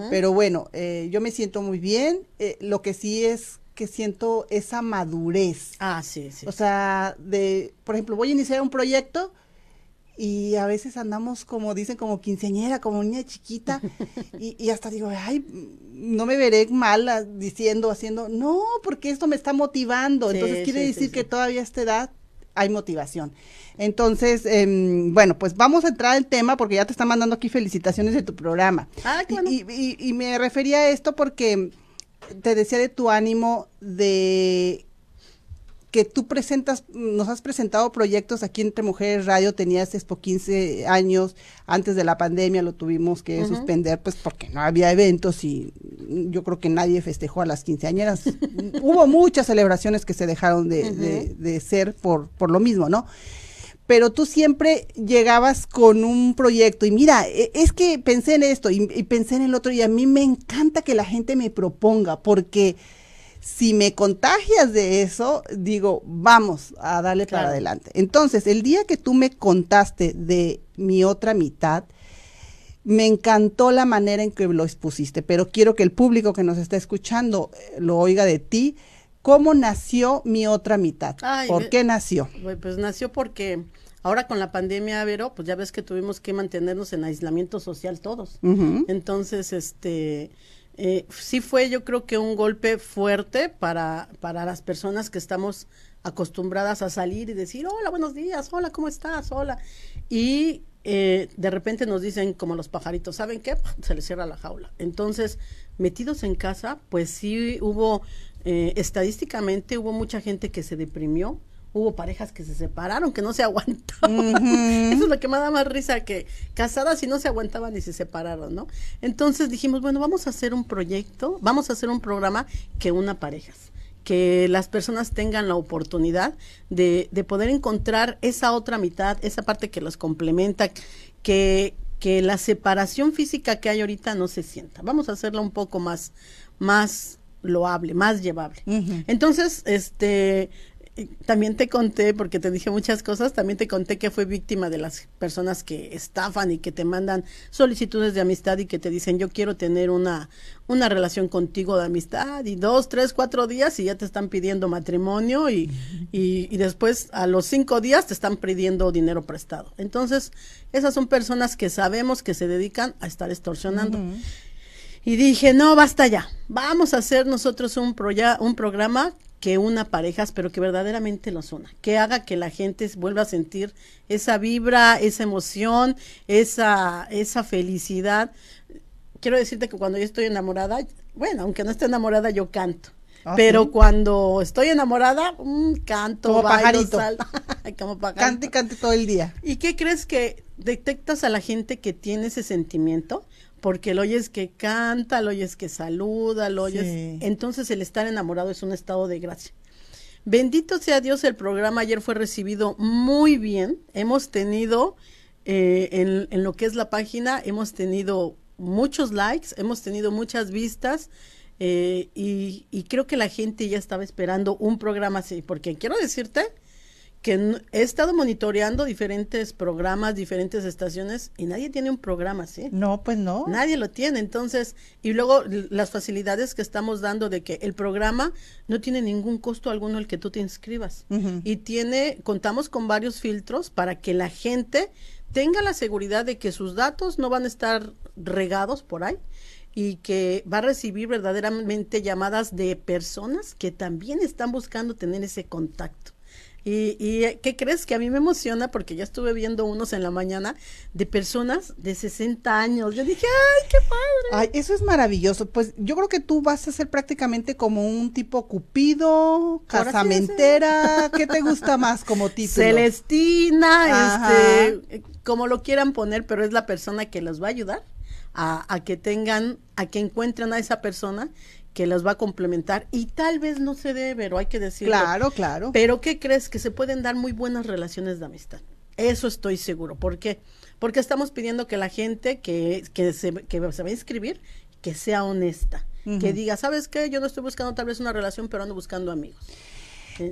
Pero bueno, eh, yo me siento muy bien. Eh, lo que sí es que siento esa madurez. Ah, sí, sí. O sea, de, por ejemplo, voy a iniciar un proyecto y a veces andamos como dicen como quinceañera, como niña chiquita y, y, hasta digo, ay, no me veré mal diciendo, haciendo, no, porque esto me está motivando, entonces quiere decir que todavía a esta edad hay motivación. Entonces, em, bueno, pues vamos a entrar al tema porque ya te están mandando aquí felicitaciones de tu programa. Ah, y, y, y me refería a esto porque te decía de tu ánimo de que tú presentas, nos has presentado proyectos aquí entre Mujeres Radio, tenías Expo 15 años, antes de la pandemia lo tuvimos que suspender, pues porque no había eventos y yo creo que nadie festejó a las quinceañeras. Hubo muchas celebraciones que se dejaron de, de, ser por, por lo mismo, ¿no? pero tú siempre llegabas con un proyecto y mira, e, es que pensé en esto y, y, pensé en el otro y a mí me encanta que la gente me proponga porque si me contagias de eso, digo, vamos a darle para adelante. Entonces, el día que tú me contaste de mi otra mitad, me encantó la manera en que lo expusiste, pero quiero que el público que nos está escuchando eh, lo oiga de ti. ¿Cómo nació mi otra mitad? ¿Por qué nació? Pues nació porque ahora con la pandemia, Vero, pues ya ves que tuvimos que mantenernos en aislamiento social todos. Entonces, este, eh, sí fue yo creo que un golpe fuerte para, para las personas que estamos acostumbradas a salir y decir, hola, buenos días, hola, ¿cómo estás? Hola. Y eh, de repente nos dicen como los pajaritos, ¿saben qué? Se les cierra la jaula. Entonces, metidos en casa, pues sí hubo, eh, estadísticamente hubo mucha gente que se deprimió, hubo parejas que se separaron, que no se aguantaban. Eso es lo que me da más risa, que casadas y no se aguantaban y se separaron, ¿no? Entonces dijimos, bueno, vamos a hacer un proyecto, vamos a hacer un programa que una parejas que las personas tengan la oportunidad de, de poder encontrar esa otra mitad, esa parte que los complementa, que, que la separación física que hay ahorita no se sienta. Vamos a hacerla un poco más, más loable, más llevable. Entonces, este, también te conté, porque te dije muchas cosas, también te conté que fue víctima de las personas que estafan y que te mandan solicitudes de amistad y que te dicen yo quiero tener una, una relación contigo de amistad y dos, tres, cuatro días y ya te están pidiendo matrimonio y, y, después a los cinco días te están pidiendo dinero prestado. Entonces, esas son personas que sabemos que se dedican a estar extorsionando. Y dije, no, basta ya. Vamos a hacer nosotros un, un programa que una parejas, pero que verdaderamente los una, que haga que la gente vuelva a sentir esa vibra, esa emoción, esa, esa felicidad. Quiero decirte que cuando yo estoy enamorada, bueno, aunque no esté enamorada, yo canto. Ah, pero cuando estoy enamorada, mm, canto, como pajarito. como pajarito. Cante y cante todo el día. ¿Y qué crees que detectas a la gente que tiene ese sentimiento? Porque lo oyes que canta, lo oyes que saluda, lo oyes. Entonces el estar enamorado es un estado de gracia. Bendito sea Dios, el programa ayer fue recibido muy bien. Hemos tenido eh, en, en, lo que es la página, hemos tenido muchos likes, hemos tenido muchas vistas. Eh, y, y creo que la gente ya estaba esperando un programa así, porque quiero decirte que he estado monitoreando diferentes programas, diferentes estaciones y nadie tiene un programa así. No, pues no. Nadie lo tiene. Entonces, y luego las facilidades que estamos dando de que el programa no tiene ningún costo alguno el que tú te inscribas. Y tiene, contamos con varios filtros para que la gente tenga la seguridad de que sus datos no van a estar regados por ahí y que va a recibir verdaderamente llamadas de personas que también están buscando tener ese contacto. Y, y, ¿qué crees? Que a mí me emociona porque ya estuve viendo unos en la mañana de personas de 60 años. Yo dije, ¡ay, qué padre! Ay, eso es maravilloso. Pues yo creo que tú vas a ser prácticamente como un tipo cupido, casamentera. ¿Qué te gusta más como título? Celestina, este, como lo quieran poner, pero es la persona que los va a ayudar a, a que tengan, a que encuentren a esa persona que las va a complementar y tal vez no se debe, pero hay que decirlo. Claro, claro. Pero ¿qué crees? Que se pueden dar muy buenas relaciones de amistad. Eso estoy seguro. ¿Por qué? Porque estamos pidiendo que la gente que, que, se, que se va a inscribir, que sea honesta. Que diga, ¿sabes qué? Yo no estoy buscando tal vez una relación, pero ando buscando amigos.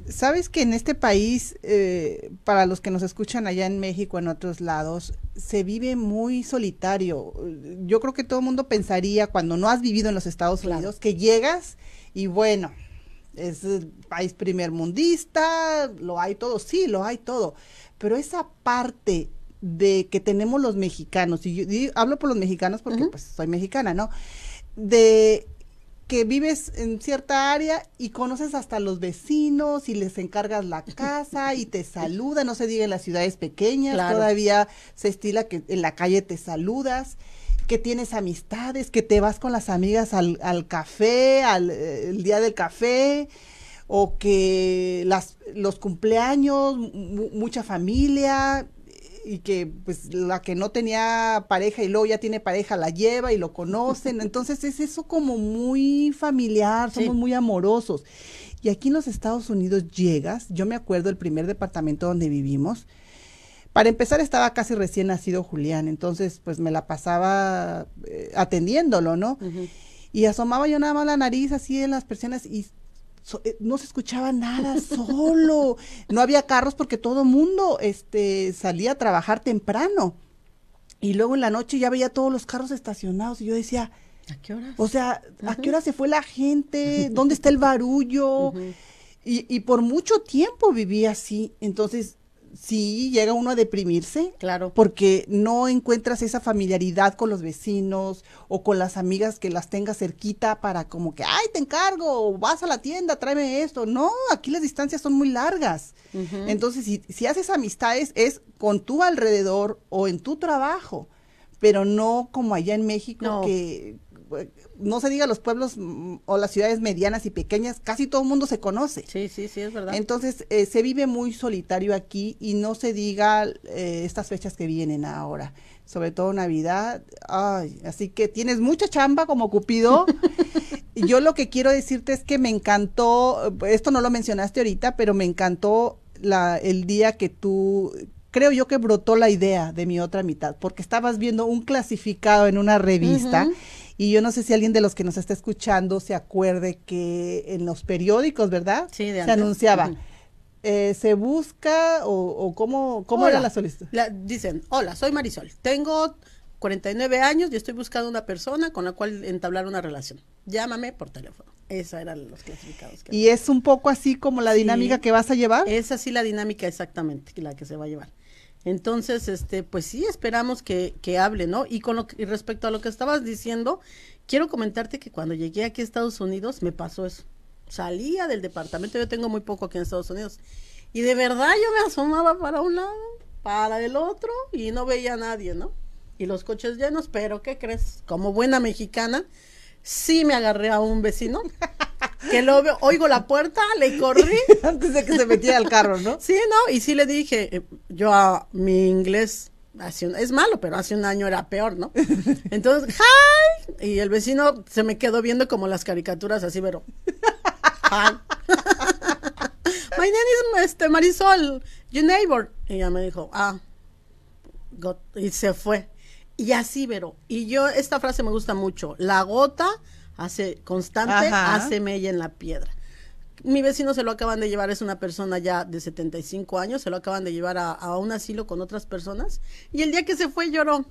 Sabes que en este país, eh, para los que nos escuchan allá en México, en otros lados, se vive muy solitario. Yo creo que todo el mundo pensaría, cuando no has vivido en los Estados Unidos, que llegas y bueno, es el país primer mundista, lo hay todo, sí, lo hay todo. Pero esa parte de que tenemos los mexicanos, y yo, hablo por los mexicanos porque pues soy mexicana, ¿no? De que vives en cierta área y conoces hasta los vecinos y les encargas la casa y te saludan, no se diga en las ciudades pequeñas, todavía se estila que en la calle te saludas, que tienes amistades, que te vas con las amigas al, al café, al eh, el día del café, o que las, los cumpleaños, mucha familia, y que pues la que no tenía pareja y luego ya tiene pareja la lleva y lo conocen. Entonces es eso como muy familiar, somos muy amorosos. Y aquí en los Estados Unidos llegas, yo me acuerdo el primer departamento donde vivimos, para empezar estaba casi recién nacido Julián, entonces pues me la pasaba eh, atendiéndolo, ¿no? Y asomaba yo nada más la nariz así en las persianas y eh, no se escuchaba nada solo. No había carros porque todo mundo este, salía a trabajar temprano. Y luego en la noche ya veía todos los carros estacionados y yo decía, ¿a qué hora? O sea, ¿a qué hora se fue la gente? ¿Dónde está el barullo? y, y por mucho tiempo viví así. Entonces, sí llega uno a deprimirse. Claro. Porque no encuentras esa familiaridad con los vecinos o con las amigas que las tengas cerquita para como que, ay, te encargo, vas a la tienda, tráeme esto. No, aquí las distancias son muy largas. Entonces, si, si haces amistades es con tu alrededor o en tu trabajo, pero no como allá en México que no se diga los pueblos mm, o las ciudades medianas y pequeñas, casi todo el mundo se conoce. Sí, sí, sí, es verdad. Entonces, eh, se vive muy solitario aquí y no se diga eh, estas fechas que vienen ahora, sobre todo Navidad. Ay, así que tienes mucha chamba como Cupido. yo lo que quiero decirte es que me encantó, esto no lo mencionaste ahorita, pero me encantó la, el día que tú creo yo que brotó la idea de mi otra mitad, porque estabas viendo un clasificado en una revista. Y yo no sé si alguien de los que nos está escuchando se acuerde que en los periódicos, ¿verdad? Sí, de se anunciaba. eh, se busca o, o cómo, cómo era la solicitud. La- dicen, hola, soy Marisol, tengo 49 años y estoy buscando una persona con la cual entablar una relación. Llámame por teléfono. Esa eran los clasificados. Que Y es un poco así como la Sí. dinámica que vas a llevar. Es así la dinámica exactamente, la que se va a llevar. Entonces, este, pues sí, esperamos que, que hable, ¿no? Y con lo que, respecto a lo que estabas diciendo, quiero comentarte que cuando llegué aquí a Estados Unidos me pasó eso. Salía del departamento, yo tengo muy poco aquí en Estados Unidos, y de verdad yo me asomaba para un lado, para el otro, y no veía a nadie, ¿no? Y los coches llenos, pero ¿qué crees? Como buena mexicana, sí me agarré a un vecino, que lo veo, oigo la puerta, le corrí, Antes de que se metiera al carro, ¿no? Sí, no, y sí le dije, eh, yo a mi inglés hace un- es malo, pero hace un año era peor, ¿no? Entonces, hi, y el vecino se me quedó viendo como las caricaturas así, pero hi. My name is este, Marisol, your neighbor. Y ella me dijo, ah, y se fue. Y así, Vero. Y yo, esta frase me gusta mucho. La gota hace constante, Ajá. hace mella en la piedra. Mi vecino se lo acaban de llevar, es una persona ya de 75 años, se lo acaban de llevar a, a un asilo con otras personas. Y el día que se fue lloró.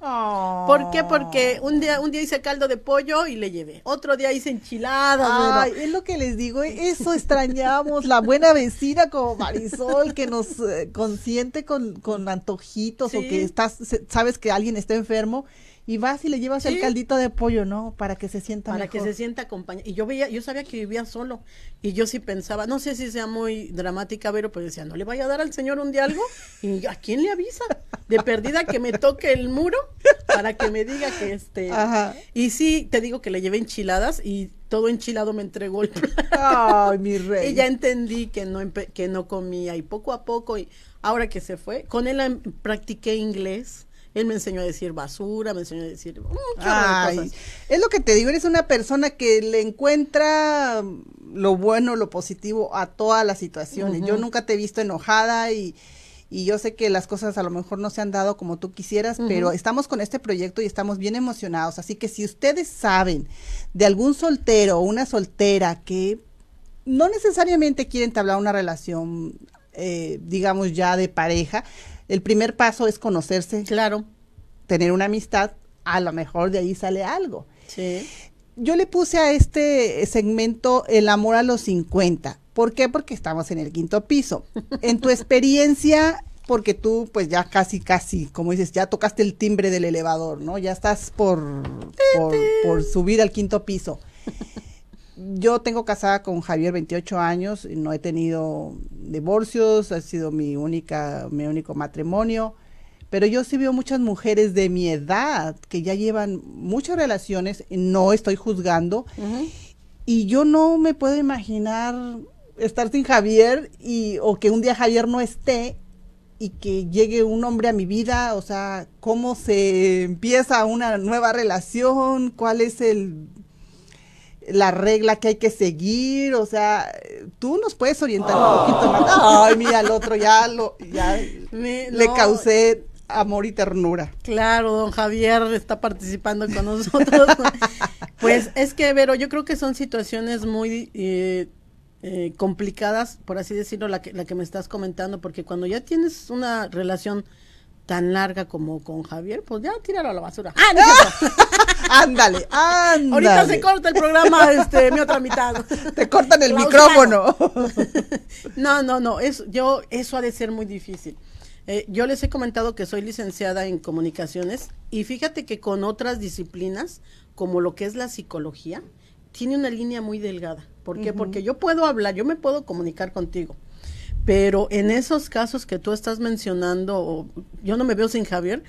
¿Por qué? Porque un día, un día hice caldo de pollo y le llevé. Otro día hice enchiladas. Ay, es lo que les digo, eso extrañamos, la buena vecina como Marisol que nos eh, consiente con, con antojitos o que estás, sabes que alguien está enfermo y vas y le llevas el caldito de pollo, ¿no? Para que se sienta para mejor. que se sienta acompañada. Y yo veía, yo sabía que vivía solo. Y yo sí pensaba, no sé si sea muy dramática, pero decía, no le vaya a dar al señor un día algo. Y a quién le avisa? De perdida que me toque el muro para que me diga que este. Ajá. Y sí, te digo que le llevé enchiladas y todo enchilado me entregó el plato. Ay, mi rey. Y ya entendí que no, que no comía. Y poco a poco, y ahora que se fue, con él em- practiqué inglés. Él me enseñó a decir basura, me enseñó a decir cosas. es lo que te digo, eres una persona que le encuentra lo bueno, lo positivo a todas las situaciones. Yo nunca te he visto enojada y, y yo sé que las cosas a lo mejor no se han dado como tú quisieras, pero estamos con este proyecto y estamos bien emocionados. Así que si ustedes saben de algún soltero o una soltera que no necesariamente quieren entablar una relación, eh, digamos ya de pareja, el primer paso es conocerse, Claro. tener una amistad, a lo mejor de ahí sale algo. Sí. Yo le puse a este segmento el amor a los 50. ¿Por qué? Porque estamos en el quinto piso. En tu experiencia, porque tú pues ya casi, casi, como dices, ya tocaste el timbre del elevador, ¿no? Ya estás por, por, por subir al quinto piso. Yo tengo casada con Javier 28 años, y no he tenido divorcios, ha sido mi única, mi único matrimonio, pero yo sí veo muchas mujeres de mi edad que ya llevan muchas relaciones, no estoy juzgando, y yo no me puedo imaginar estar sin Javier y o que un día Javier no esté y que llegue un hombre a mi vida, o sea, cómo se empieza una nueva relación, cuál es el la regla que hay que seguir, o sea, tú nos puedes orientar un poquito más. Ay, mira, al otro ya lo ya Me- le no, causé amor y ternura. Claro, don Javier está participando con nosotros. pues es que, Vero, yo creo que son situaciones muy eh, eh, complicadas, por así decirlo, la que, la que me estás comentando, porque cuando ya tienes una relación tan larga como con Javier, pues ya tíralo a la basura. Ah, no. Ándale, ándale. Ahorita se corta el programa, este, mi otra mitad. Te cortan el micrófono. No, no, no, es, yo, eso ha de ser muy difícil. Eh, yo les he comentado que soy licenciada en comunicaciones y fíjate que con otras disciplinas, como lo que es la psicología, tiene una línea muy delgada. ¿Por qué? Porque yo puedo hablar, yo me puedo comunicar contigo, pero en esos casos que tú estás mencionando, o yo no me veo sin Javier,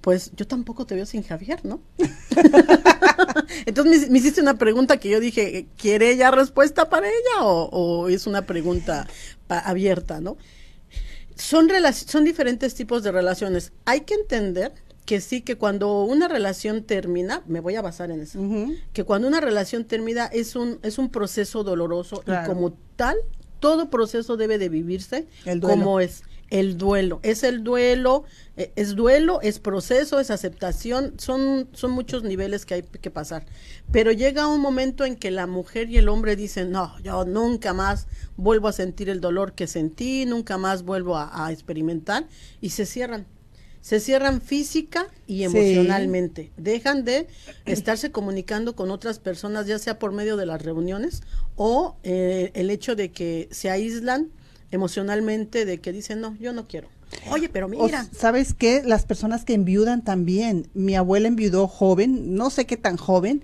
pues yo tampoco te veo sin Javier, ¿no? Entonces me, hiciste una pregunta que yo dije, ¿quiere ella respuesta para ella o, es una pregunta abierta, no? Son, son diferentes tipos de relaciones. Hay que entender que sí, que cuando una relación termina, me voy a basar en eso, que cuando una relación termina es un, es un proceso doloroso y como tal, todo proceso debe de vivirse como es el duelo. Es el duelo, eh, es duelo, es proceso, es aceptación, son, son muchos niveles que hay que pasar. Pero llega un momento en que la mujer y el hombre dicen, no, yo nunca más vuelvo a sentir el dolor que sentí, nunca más vuelvo a experimentar, y se cierran se cierran física y emocionalmente. Dejan de estarse comunicando con otras personas, ya sea por medio de las reuniones o eh, el hecho de que se aíslan emocionalmente, de que dicen, no, yo no quiero. Oye, pero mira. ¿Sabes qué? Las personas que enviudan también. Mi abuela enviudó joven, no sé qué tan joven,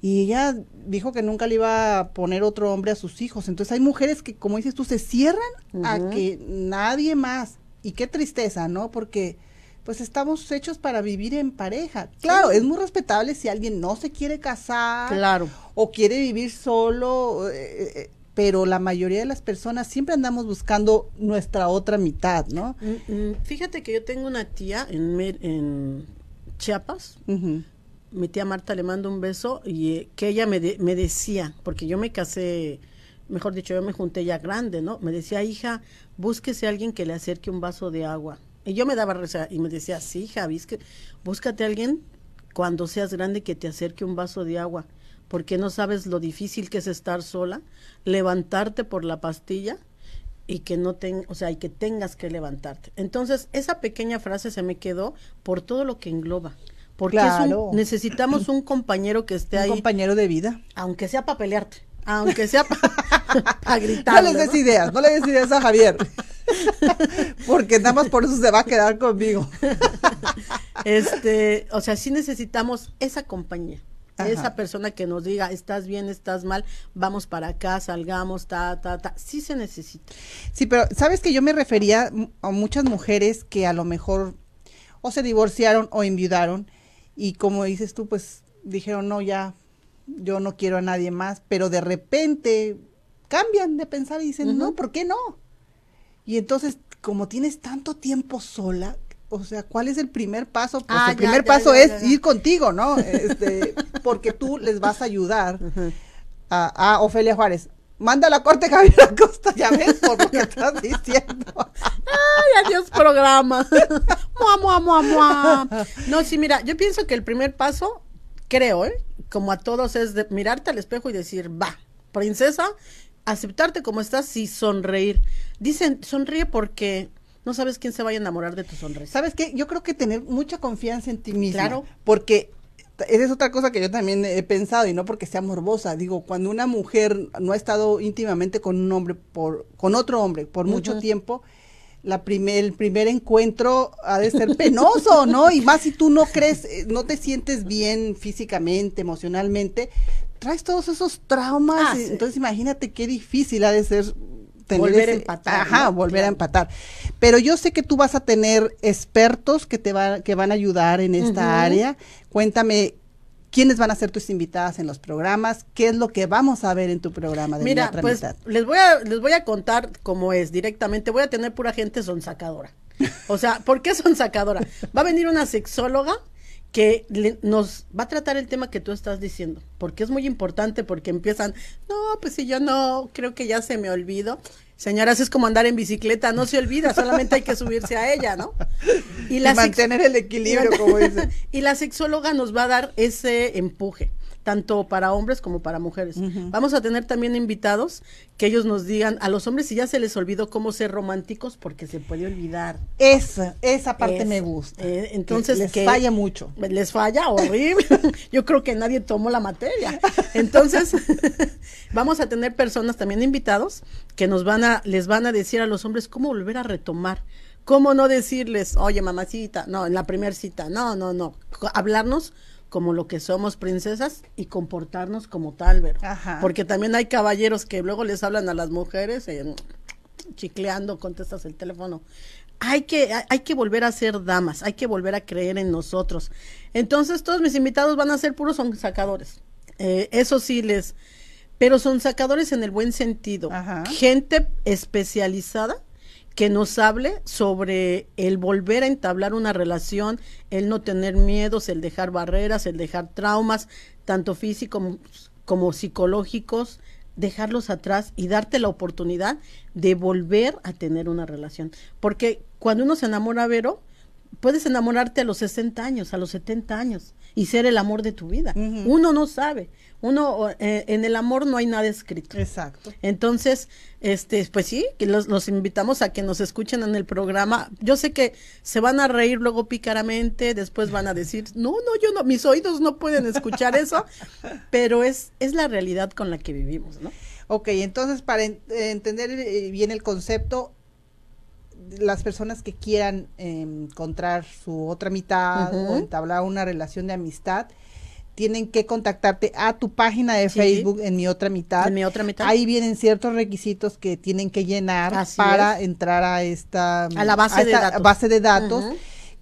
y ella dijo que nunca le iba a poner otro hombre a sus hijos. Entonces hay mujeres que, como dices tú, se cierran a que nadie más. Y qué tristeza, ¿no? Porque pues estamos hechos para vivir en pareja. Claro, es muy respetable si alguien no se quiere casar claro. o quiere vivir solo, eh, eh, pero la mayoría de las personas siempre andamos buscando nuestra otra mitad, ¿no? Mm, mm, fíjate que yo tengo una tía en, en Chiapas, mi tía Marta le mando un beso y eh, que ella me, me decía, porque yo me casé, mejor dicho, yo me junté ya grande, ¿no? Me decía, hija, búsquese a alguien que le acerque un vaso de agua y yo me daba risa y me decía, sí, Javi, que búscate a alguien cuando seas grande que te acerque un vaso de agua, porque no sabes lo difícil que es estar sola, levantarte por la pastilla y que no ten, o sea, y que tengas que levantarte. Entonces, esa pequeña frase se me quedó por todo lo que engloba. Porque necesitamos un compañero que esté ahí. Un compañero de vida. Aunque sea para pelearte aunque sea para gritar. No le des ideas, no le des ideas a Javier. Porque nada más por eso se va a quedar conmigo. Este, o sea, sí necesitamos esa compañía. Esa persona que nos diga, estás bien, estás mal, vamos para acá, salgamos, ta, ta, ta. Sí se necesita. Sí, pero sabes que yo me refería a muchas mujeres que a lo mejor o se divorciaron o enviudaron y como dices tú, pues dijeron, no, ya yo no quiero a nadie más, pero de repente cambian de pensar y dicen, no, ¿por qué no? Y entonces, como tienes tanto tiempo sola, o sea, ¿cuál es el primer paso? Pues ah, el primer paso es ir contigo, ¿no? Este, porque tú les vas a ayudar a, a, Ofelia Juárez. Manda la corte Javier Acosta, ya ves por lo que estás diciendo. Ay, adiós programa. mua, mua, mua, mua. No, sí, mira, yo pienso que el primer paso, creo, ¿eh? Como a todos, es de mirarte al espejo y decir, va, princesa, aceptarte como estás y sonreír. Dicen, sonríe porque no sabes quién se va a enamorar de tu sonrisa. ¿Sabes qué? Yo creo que tener mucha confianza en ti misma. Claro. Porque esa es otra cosa que yo también he pensado y no porque sea morbosa. Digo, cuando una mujer no ha estado íntimamente con un hombre, por, con otro hombre, por mucho tiempo, la primer, el primer encuentro ha de ser penoso, ¿no? Y más si tú no crees, eh, no te sientes bien físicamente, emocionalmente, traes todos esos traumas. Ah, entonces imagínate qué difícil ha de ser tener volver a empatar. Ajá, volver a empatar. Pero yo sé que tú vas a tener expertos que te va, que van a ayudar en esta área. Cuéntame quiénes van a ser tus invitadas en los programas, qué es lo que vamos a ver en tu programa de Mira, pues les voy a les voy a contar cómo es directamente. Voy a tener pura gente sonsacadora. O sea, ¿por qué sonsacadora? Va a venir una sexóloga que nos va a tratar el tema que tú estás diciendo, porque es muy importante, porque empiezan, no, pues si yo no, creo que ya se me olvido. Señoras, es como andar en bicicleta, no se olvida, solamente hay que subirse a ella, ¿no? Y, la mantener el equilibrio, como dice. y la sexóloga nos va a dar ese empuje tanto para hombres como para mujeres. Vamos a tener también invitados que ellos nos digan a los hombres si ya se les olvidó cómo ser románticos porque se puede olvidar. Esa, esa parte me gusta. Eh, entonces les falla mucho. Les falla horrible. Yo creo que nadie tomó la materia. Entonces, vamos a tener personas también invitados que nos van a les van a decir a los hombres cómo volver a retomar ¿Cómo no decirles, oye, mamacita, no, en la primera cita, no, no, no, hablarnos como lo que somos princesas y comportarnos como tal, ¿verdad? Porque también hay caballeros que luego les hablan a las mujeres eh, chicleando, contestas el teléfono. hay que, hay que volver a ser damas, hay que volver a creer en nosotros. Entonces todos mis invitados van a ser puros son sacadores. Eh, eso sí les, pero son sacadores en el buen sentido. Gente especializada que nos hable sobre el volver a entablar una relación, el no tener miedos, el dejar barreras, el dejar traumas, tanto físicos como psicológicos, dejarlos atrás y darte la oportunidad de volver a tener una relación. Porque cuando uno se enamora, Vero, puedes enamorarte a los 60 años, a los 70 años y ser el amor de tu vida. Uno no sabe. Uno eh, en el amor no hay nada escrito. Exacto. Entonces, este, pues sí, que los, los, invitamos a que nos escuchen en el programa. Yo sé que se van a reír luego picaramente, después van a decir, no, no, yo no, mis oídos no pueden escuchar eso, pero es, es la realidad con la que vivimos, ¿no? Ok, entonces para entender eh, bien el concepto, las personas que quieran encontrar su otra mitad o entablar una relación de amistad, tienen que contactarte a tu página de Facebook en mi otra mitad. En mi otra mitad. Ahí vienen ciertos requisitos que tienen que llenar para entrar a esta a la base, de, datos. base de datos.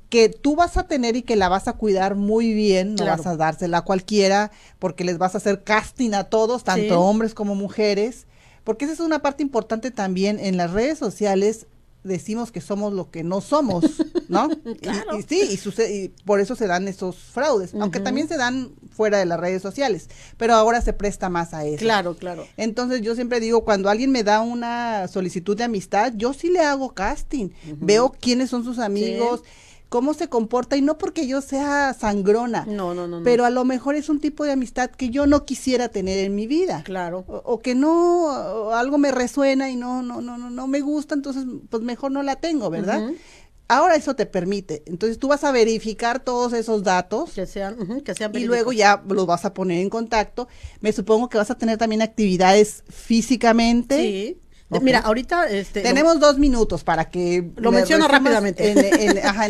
que tú vas a tener y que la vas a cuidar muy bien, no vas a dársela a cualquiera, porque les vas a hacer casting a todos, tanto hombres como mujeres, porque esa es una parte importante también en las redes sociales, decimos que somos lo que no somos, ¿no? y, sí, y, sucede, y por eso se dan esos fraudes, aunque también se dan fuera de las redes sociales, pero ahora se presta más a eso. Claro, claro. Entonces yo siempre digo, cuando alguien me da una solicitud de amistad, yo sí le hago casting, veo quiénes son sus amigos cómo se comporta y no porque yo sea sangrona. No, no, no. Pero a lo mejor es un tipo de amistad que yo no quisiera tener en mi vida. Claro. O, que no, algo me resuena y no, no, no, no, no me gusta, entonces pues mejor no la tengo, ¿verdad? Ahora eso te permite. Entonces tú vas a verificar todos esos datos. Que sean, que sean Y luego ya los vas a poner en contacto. Me supongo que vas a tener también actividades físicamente. Sí. Mira, ahorita este, tenemos dos minutos para que lo menciono rápidamente. En,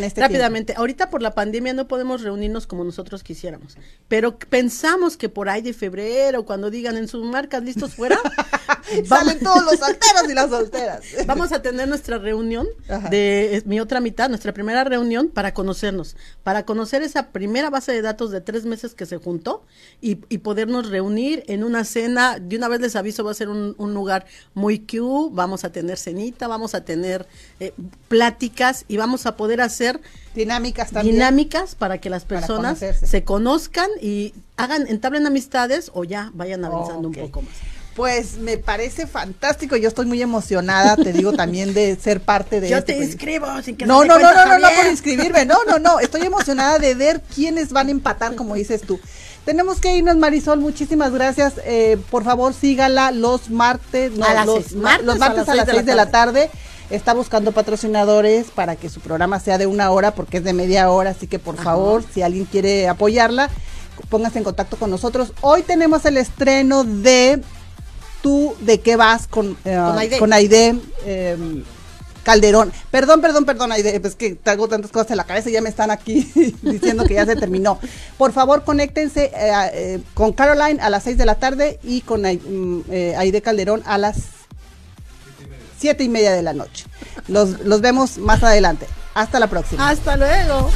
este rápidamente. Ahorita por la pandemia no podemos reunirnos como nosotros quisiéramos, pero pensamos que por ahí de febrero, cuando digan en sus marcas listos fuera, salen todos los solteros y las solteras. Vamos a tener nuestra reunión de mi otra mitad, nuestra primera reunión para conocernos, para conocer esa primera base de datos de tres meses que se juntó y, podernos reunir en una cena. De una vez les aviso, va a ser un, un lugar muy cute vamos a tener cenita, vamos a tener eh, pláticas y vamos a poder hacer dinámicas también. Dinámicas para que las personas se conozcan y hagan, entablen amistades o ya vayan avanzando un poco más. Pues me parece fantástico, yo estoy muy emocionada, te digo también de ser parte de Yo este te inscribo sin que No, no, no, no, no, no por inscribirme, no, no, no, estoy emocionada de ver quiénes van a empatar, como dices tú. Tenemos que irnos, Marisol. Muchísimas gracias. Eh, por favor, sígala los martes, no, los, martes, los martes a las 6 de, la tarde. Está buscando patrocinadores para que su programa sea de una hora, porque es de media hora. Así que, por favor, si alguien quiere apoyarla, póngase en contacto con nosotros. Hoy tenemos el estreno de Tú de qué vas con, eh, con Aide. Em, Calderón. Perdón, perdón, perdón, es que traigo tantas cosas en la cabeza y ya me están aquí diciendo que ya se terminó. Por favor, conéctense eh, eh, con Caroline a las 6 de la tarde y con mm, eh, Aide Calderón a las siete y media de la noche. Los, los vemos más adelante. Hasta la próxima. Hasta luego.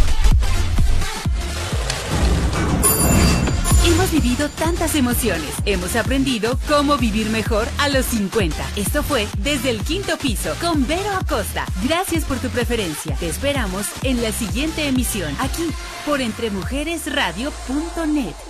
Hemos vivido tantas emociones. Hemos aprendido cómo vivir mejor a los 50. Esto fue Desde el Quinto Piso con Vero Acosta. Gracias por tu preferencia. Te esperamos en la siguiente emisión, aquí por entremujeresradio.net.